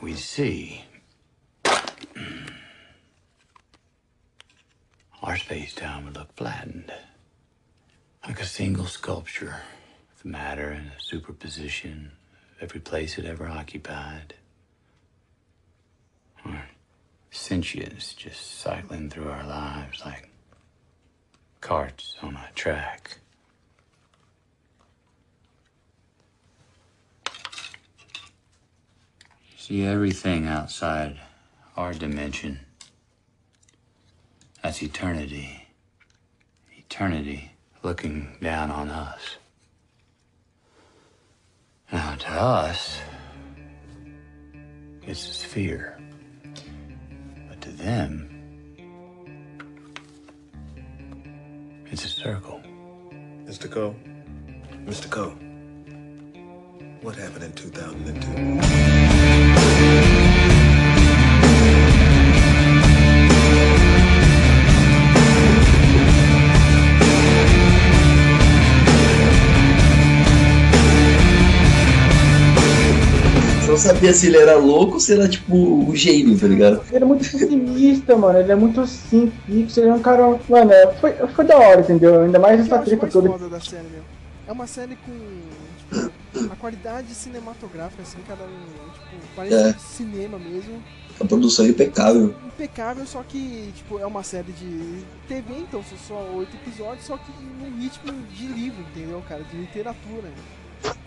We see our space time would look flattened. Like a single sculpture with matter in a superposition of every place it ever occupied. Or sentience just cycling through our lives like carts on a track. See everything outside our dimension. That's eternity. Eternity looking down on us. Now, to us, it's sphere. But to them, circle. Mr. Cole? Mr. Cole? What happened in 2002? Não sabia se ele era louco ou se era tipo o gênio, tá ligado? Ele é muito pessimista, mano. Ele é muito assim, fixo. Ele é um cara. Mano, é, foi, foi da hora, entendeu? Ainda mais essa treta toda. foda da série, meu. É uma série com tipo, a qualidade cinematográfica, assim, cada um, tipo, parece É. cinema mesmo. A produção é impecável. Impecável, só que, tipo, é uma série de TV, então são só oito episódios, só que num ritmo de livro, entendeu, cara? De literatura.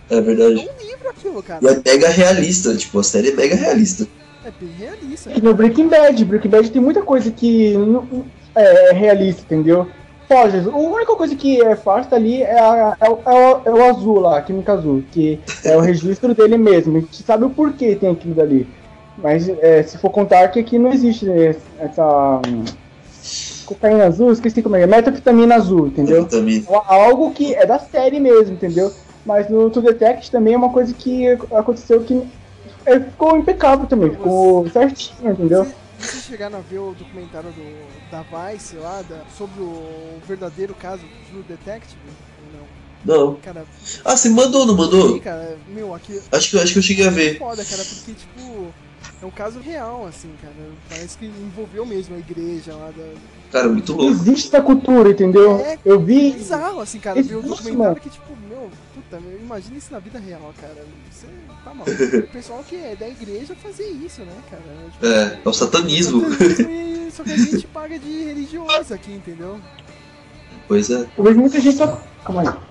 É verdade. É um livro aquilo, cara. E é mega realista, tipo, a série é mega realista. É bem realista. E no Breaking Bad, Breaking Bad tem muita coisa que não- é realista, entendeu? Foge. A única coisa que é farsa ali é, a- é o, é o- é o azul lá, a química azul, que é o registro dele mesmo. A gente sabe o porquê tem aquilo dali. Mas é, se for contar que aqui não existe né, essa hum, cocaína azul, esqueci como é, metafetamina azul, entendeu? Algo que é da série mesmo, entendeu? Mas no True Detect também é uma coisa que aconteceu que é, ficou impecável também, ficou certinho, entendeu? Vocês chegaram a ver o documentário do, da Vice lá, da- sobre o verdadeiro caso do True Detective? Ou não? Não. Cara, Ah, você mandou, não mandou? Sim, cara, meu, aqui. Acho que, acho que eu cheguei a ver. Foda, cara, porque, tipo, é um caso real, assim, cara. Parece que envolveu mesmo a igreja lá da. Cara, muito louco. Existe essa cultura, entendeu? É Eu vi. bizarro, assim, cara, ver o Existe, documentário mano. que, tipo, meu, puta, meu, imagina isso na vida real, cara. Você tá maluco. O pessoal que é da igreja fazia isso, né, cara? Tipo, É, é o satanismo. satanismo e- Só que a gente paga de religioso aqui, entendeu? Pois é. Eu vejo muita gente só. Calma aí.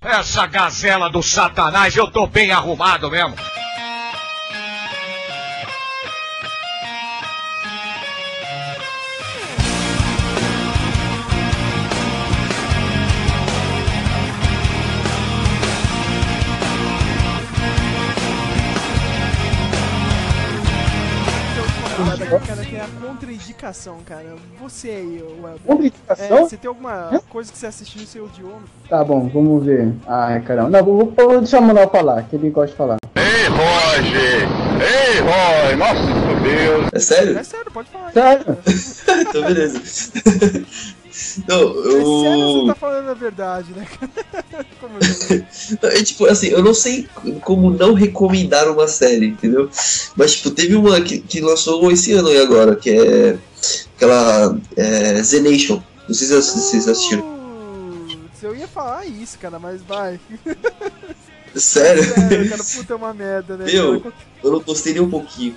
Essa gazela do satanás, eu tô bem arrumado mesmo. Contraindicação, cara. Você aí, o Elber. Contraindicação? É, você tem alguma coisa que você assistiu e você odiou? Tá bom, vamos ver. Ai, caramba. Não, vou, vou deixar o Manuel falar, que ele gosta de falar. Ei, Roger! Ei, Roy! Nossa, Deus! É sério? É sério, pode falar. Sério? então, beleza. Não, É sério eu. você tá falando a verdade, né? Como eu É tipo, assim, eu não sei como não recomendar uma série, entendeu? Mas, tipo, teve uma que, que lançou esse ano aí agora, que é aquela é, Z Nation. Não sei se vocês assistiram. Putz, eu ia falar isso, cara, mas vai. Sério? Sério, cara, puta é uma merda, né? Meu, eu não gostei nem um pouquinho.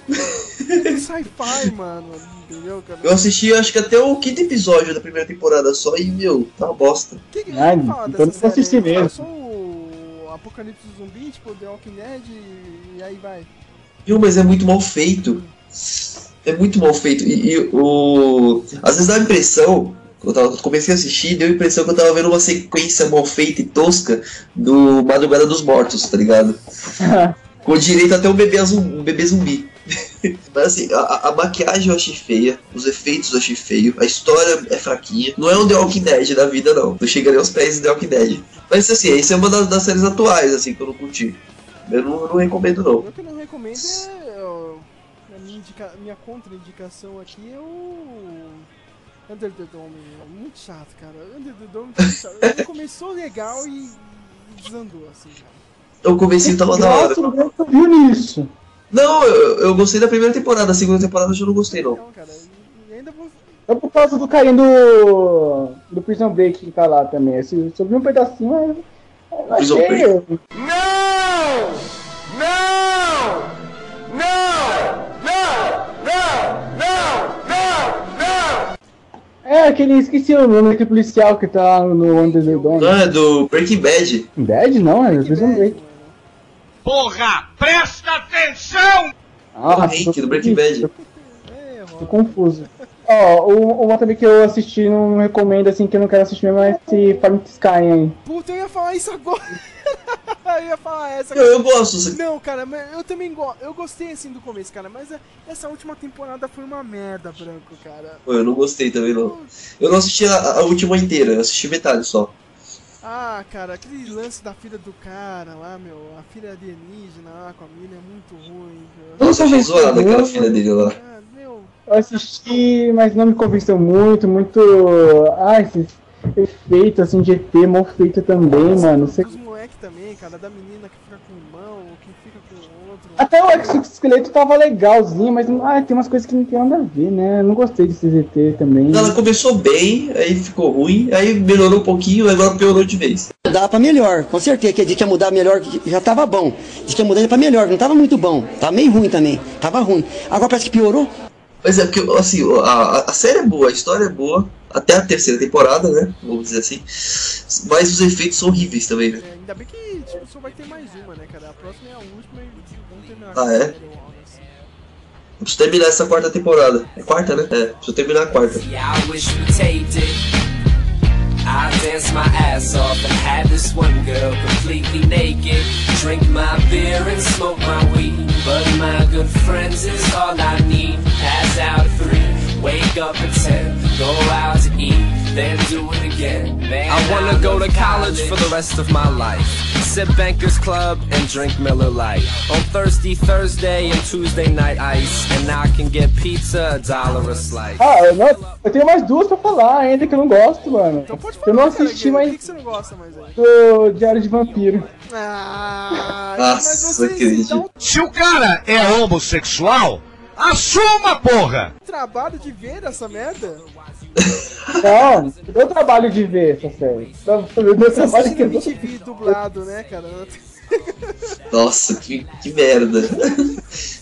Sci-fi, mano, entendeu, cara? Eu assisti, acho que até o quinto episódio da primeira temporada só e, meu, tá uma bosta. Que que Ai, fala então não vou assistir série aí? mesmo. Só o Apocalipse Zumbi, tipo, The Walking Dead e, aí vai. Viu, mas é muito mal feito. É muito mal feito. E, e o. Às vezes dá a impressão. Eu tava- comecei a assistir, deu a impressão que eu tava vendo uma sequência mal feita e tosca do Madrugada dos Mortos, tá ligado? Com direito até um bebê, um bebê zumbi. Mas assim, a, a maquiagem eu achei feia, os efeitos eu achei feio, a história é fraquinha. Não é um The Walking Dead da vida, não. Não chegaria aos pés de The Walking Dead. Mas assim, isso é uma das, das séries atuais, assim, que eu não curti. Eu não, não recomendo, não. O que eu não recomendo é. ó, a minha, indica, minha contraindicação aqui é o. Under the Dome. é Muito chato, cara. Under the Dome tá muito chato. Ele começou legal e desandou, assim, cara. O comecinho tava da hora. Viu nisso. Não, eu, eu gostei da primeira temporada, a segunda temporada eu já não gostei, não. Não, cara. É por causa do carinho do. do Prison Break que tá lá também. Se eu vi um pedacinho, mas. Prison achei. Não! Não! Não! Não! Não! Não! Não! É, aquele. Esqueci o nome daquele policial que tá no Under the Dome. Ah, do Breaking Bad. Bad não, é do Prison Break. Porra! Presta atenção! Ah, o Hank do Breaking Bad. Tô confuso. Ó, o- uma também que eu assisti, não recomendo assim, que eu não quero assistir mesmo, é esse Fallen Sky aí. Puta, eu ia falar isso agora. eu ia falar essa. Eu- eu gosto. Não, cara, mas eu também gosto. Eu gostei assim do começo, cara, mas é- essa última temporada foi uma merda, Branco, cara. Pô, eu não gostei também, não. Eu não assisti a, a última inteira, eu assisti metade só. Ah, cara, aquele lance da filha do cara lá, meu, a filha alienígena lá com a mina é muito ruim. meu. Nossa, eu achei zoada aquela filha dele lá. Eu assisti, mas não me convenceu muito, muito. Ah, esses efeitos assim de ET mal feito também, mano. Você- Os moleques também, cara, da menina que fica com um irmão, ou que fica com o outro. Até o exoesqueleto tava legalzinho, mas ah, tem umas coisas que não tem nada a ver, né? Eu não gostei desses ET também. Ela começou bem, aí ficou ruim, aí melhorou um pouquinho, agora piorou de vez. Dá pra melhor, com certeza. Que a gente ia mudar melhor, já tava bom. Diz que ia mudar pra melhor, não tava muito bom. Tava meio ruim também. Tava ruim. Agora parece que piorou. Mas é porque, assim, a, a- série é boa, a história é boa, até a terceira temporada, né? Vamos dizer assim. Mas os efeitos são horríveis também, né? É, ainda bem que tipo, só vai ter mais uma, né, cara? A próxima é a última Ah, é? eu preciso terminar essa quarta temporada. É quarta, né? É, preciso terminar a quarta. I wish we taped it. I danced my ass off and had this one girl completely naked. Drink my beer and smoke my weed. But my good friends is all I need. Pass out at three, wake up at ten, go out to eat, then do it again. Man, I wanna go to college for the rest of my life. Sip Bankers Club and drink Miller Lite. On Thursday, Thursday, and Tuesday night ice. And I can get pizza, a dollar a slice. Ah, eu, não, eu tenho mais duas pra falar ainda que eu não gosto, mano. eu não assisti, Cara, mas. O que, que você não gosta mais aí? do Diário de Vampiro. Ah, Nossa, acredito. Se o cara é homossexual, assuma, porra! Trabalho de ver essa merda? Não, deu trabalho de ver essa série. Deu deu Você trabalho no eu MTV dublado, né, cara? Nossa, que, que merda.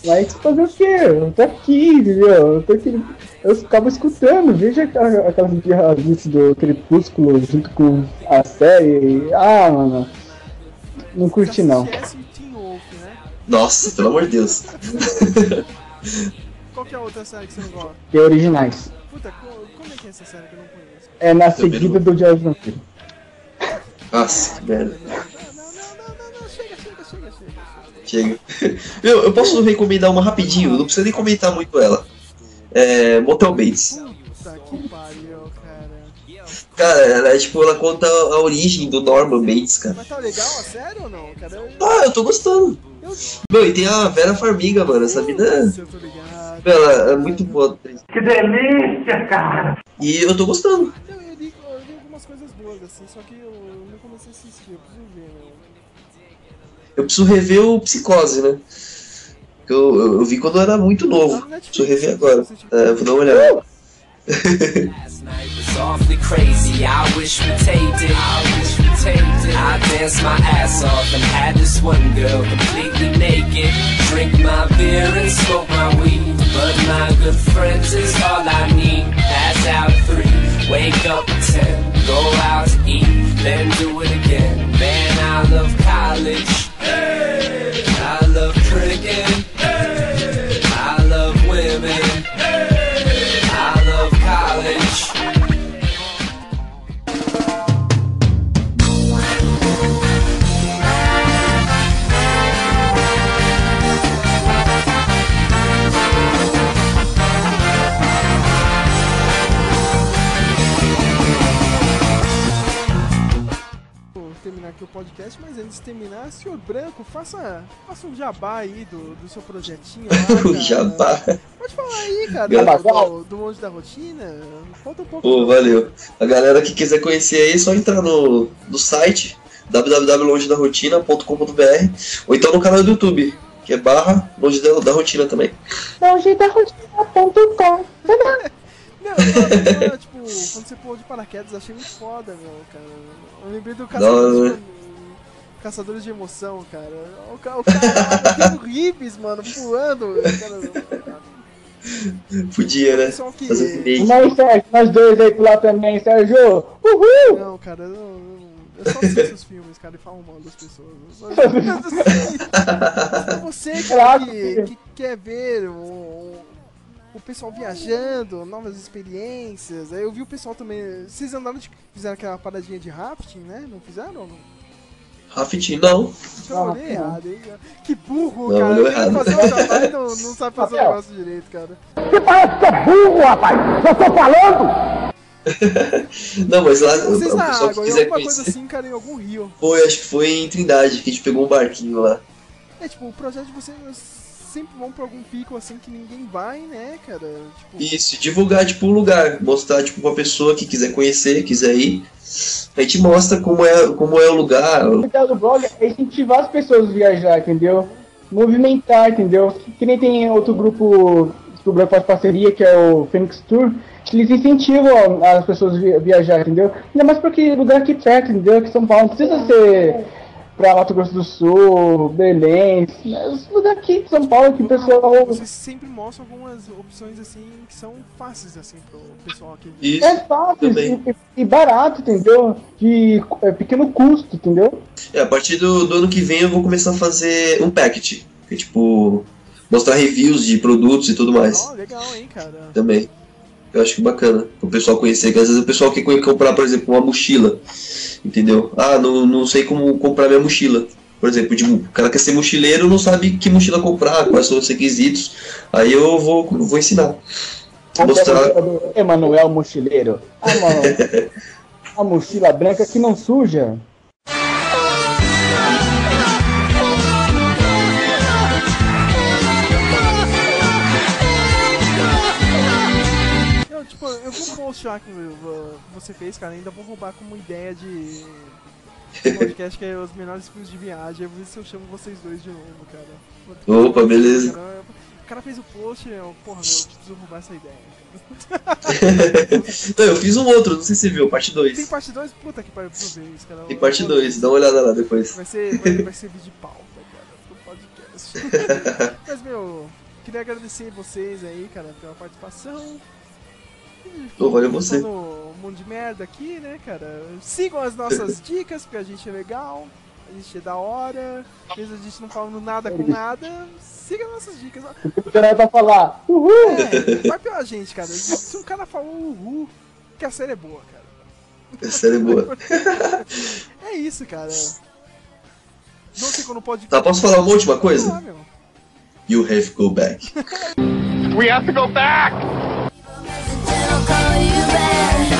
Mas fazer o quê? Eu tô aqui, entendeu? Eu tô aqui. Eu acabo escutando, veja aquela- aquelas guerras do Crepúsculo junto com a série. e- Ah, mano. Não curti não. Né? Nossa, pelo amor de Deus. Qual que é a outra série que você não gosta? Que é originais. Puta, co- como é que é essa série que eu não conheço? É na Também seguida do Diário Vampiro. Nossa, que merda. Chega, chega, chega, chega. Chega. Meu, eu posso recomendar uma rapidinho, não precisa nem comentar muito ela. É, Motel Bates. Puta que pariu, cara. Cara, ela, tipo, ela conta a origem do Norman Bates, cara. Mas tá legal, a sério ou não, cara? Eu- Ah, eu tô gostando. Meu, e tem a Vera Farmiga, mano. Essa mina. Meu, ela é muito boa. Que delícia, cara! E eu tô gostando. Eu, eu, li, eu li algumas coisas boas, assim, só que eu não comecei a assistir, eu preciso ver, meu. Eu preciso rever o Psicose, né? Que Eu, eu, eu vi quando eu era muito novo. Preciso rever agora. É, vou dar uma olhada. Was awfully crazy. I wish we taped it. I wish we taped it. I danced my ass off and had this one girl completely naked. Drink my beer and smoke my weed. But my good friends is all I need. Pass out three, wake up at ten, go out to eat, then do it again. Man, I love college. I podcast, mas antes de terminar, senhor Branco, faça, faça um jabá aí do, do seu projetinho lá, cara. jabá. Pode falar aí, cara, Jabá. do, do Monte da Rotina. Conta um pouco. Pô, valeu. A galera que quiser conhecer aí, é só entrar no, no site www.longedarotina.com.br ou então no canal do YouTube, que é barra Longe da, da Rotina também. Longedarotina.com. Não, eu, eu, tipo, quando você pulou de paraquedas, achei muito foda, meu, cara. Eu lembrei do hora, Caçadores, de, Emoção, cara. O, ca- o cara, o Ribs, mano, pulando. Cara, Podia, né? Pessoal que-. Nós, Sérgio, nós dois aí pular também, Sérgio. Uhul! Não, cara, eu, não- eu só assisto os filmes, cara, e falo mal das pessoas. Mas, mas pra você, cara, que, que quer ver o, o pessoal viajando, novas experiências. Aí eu vi o pessoal também. Vocês andaram de. Fizeram aquela paradinha de rafting, né? Não fizeram ou não? Rafting, não. Eu olhei errado, hein? Que burro, Não, cara. queria errado. fazer um trabalho não, não sabe fazer o negócio direito, cara. Você parece que é burro, rapaz! Eu tô falando! Não, mas lá, o, o Vocês na pessoal que água, em quiser alguma coisa conhecer. assim, cara, em algum rio. Foi, acho que foi em Trindade, que a gente pegou um barquinho lá. É, tipo, o projeto de vocês sempre vão pra algum pico assim que ninguém vai, né, cara? Tipo, Isso, divulgar, tipo, o lugar. Mostrar, tipo, pra pessoa que quiser conhecer, quiser ir. A gente mostra como é, como é o lugar. O ideal do blog é incentivar as pessoas a viajar, entendeu? Movimentar, entendeu? Que, que nem tem outro grupo que o Branco faz parceria, que é o Phoenix Tour, que eles incentivam as pessoas a vi- viajar, entendeu? Ainda mais porque lugar aqui perto, entendeu? Aqui em São Paulo, não precisa ser pra Mato Grosso do Sul, Belém, mas lugar aqui de São Paulo que o pessoal... vocês sempre mostram algumas opções assim que são fáceis assim pro pessoal aqui. Isso, é fácil e, e barato, entendeu? De é, pequeno custo, entendeu? É, a partir do, do ano que vem eu vou começar a fazer um packet. Que é, tipo, mostrar reviews de produtos e tudo mais. Ó, legal, hein, cara. Também. Eu acho que bacana. O pessoal conhecer. Que às vezes o pessoal quer co- comprar, por exemplo, uma mochila. Entendeu? Ah, não, não sei como comprar minha mochila. Por exemplo, de, o cara quer ser mochileiro, não sabe que mochila comprar, quais são os requisitos. Aí eu vou, vou ensinar. Mostrar. Emanuel Mochileiro. Ah. A mochila branca que não suja. Eu, vou post lá que vo- você fez, cara, ainda vou roubar como ideia de podcast que é os melhores filmes de viagem. Eu vou ver se eu chamo vocês dois de novo, cara. Opa, beleza. Cara, O cara fez o post, eu, porra, meu, eu preciso roubar essa ideia. Não, eu fiz um outro, não sei se você viu, parte 2. Tem parte 2? Puta que pariu, preciso ver isso, cara. Tem parte 2, dá uma olhada lá depois. Vai ser, vai, vai ser vídeo de pauta, cara, do podcast. Mas, meu, queria agradecer vocês aí, cara, pela participação. Ô, valeu você. Falando um monte de merda aqui, né, cara? Sigam as nossas dicas, porque a gente é legal, a gente é da hora, mesmo a gente não falando nada com nada, siga nossas dicas. O cara vai falar, uhul! É, vai pela gente, cara. Se um cara falou uhul, que a série é boa, cara. A série é boa. É isso, cara. Não sei quando pode. Tá, posso falar uma última coisa? Meu. You have to go back. We have to go back! you back.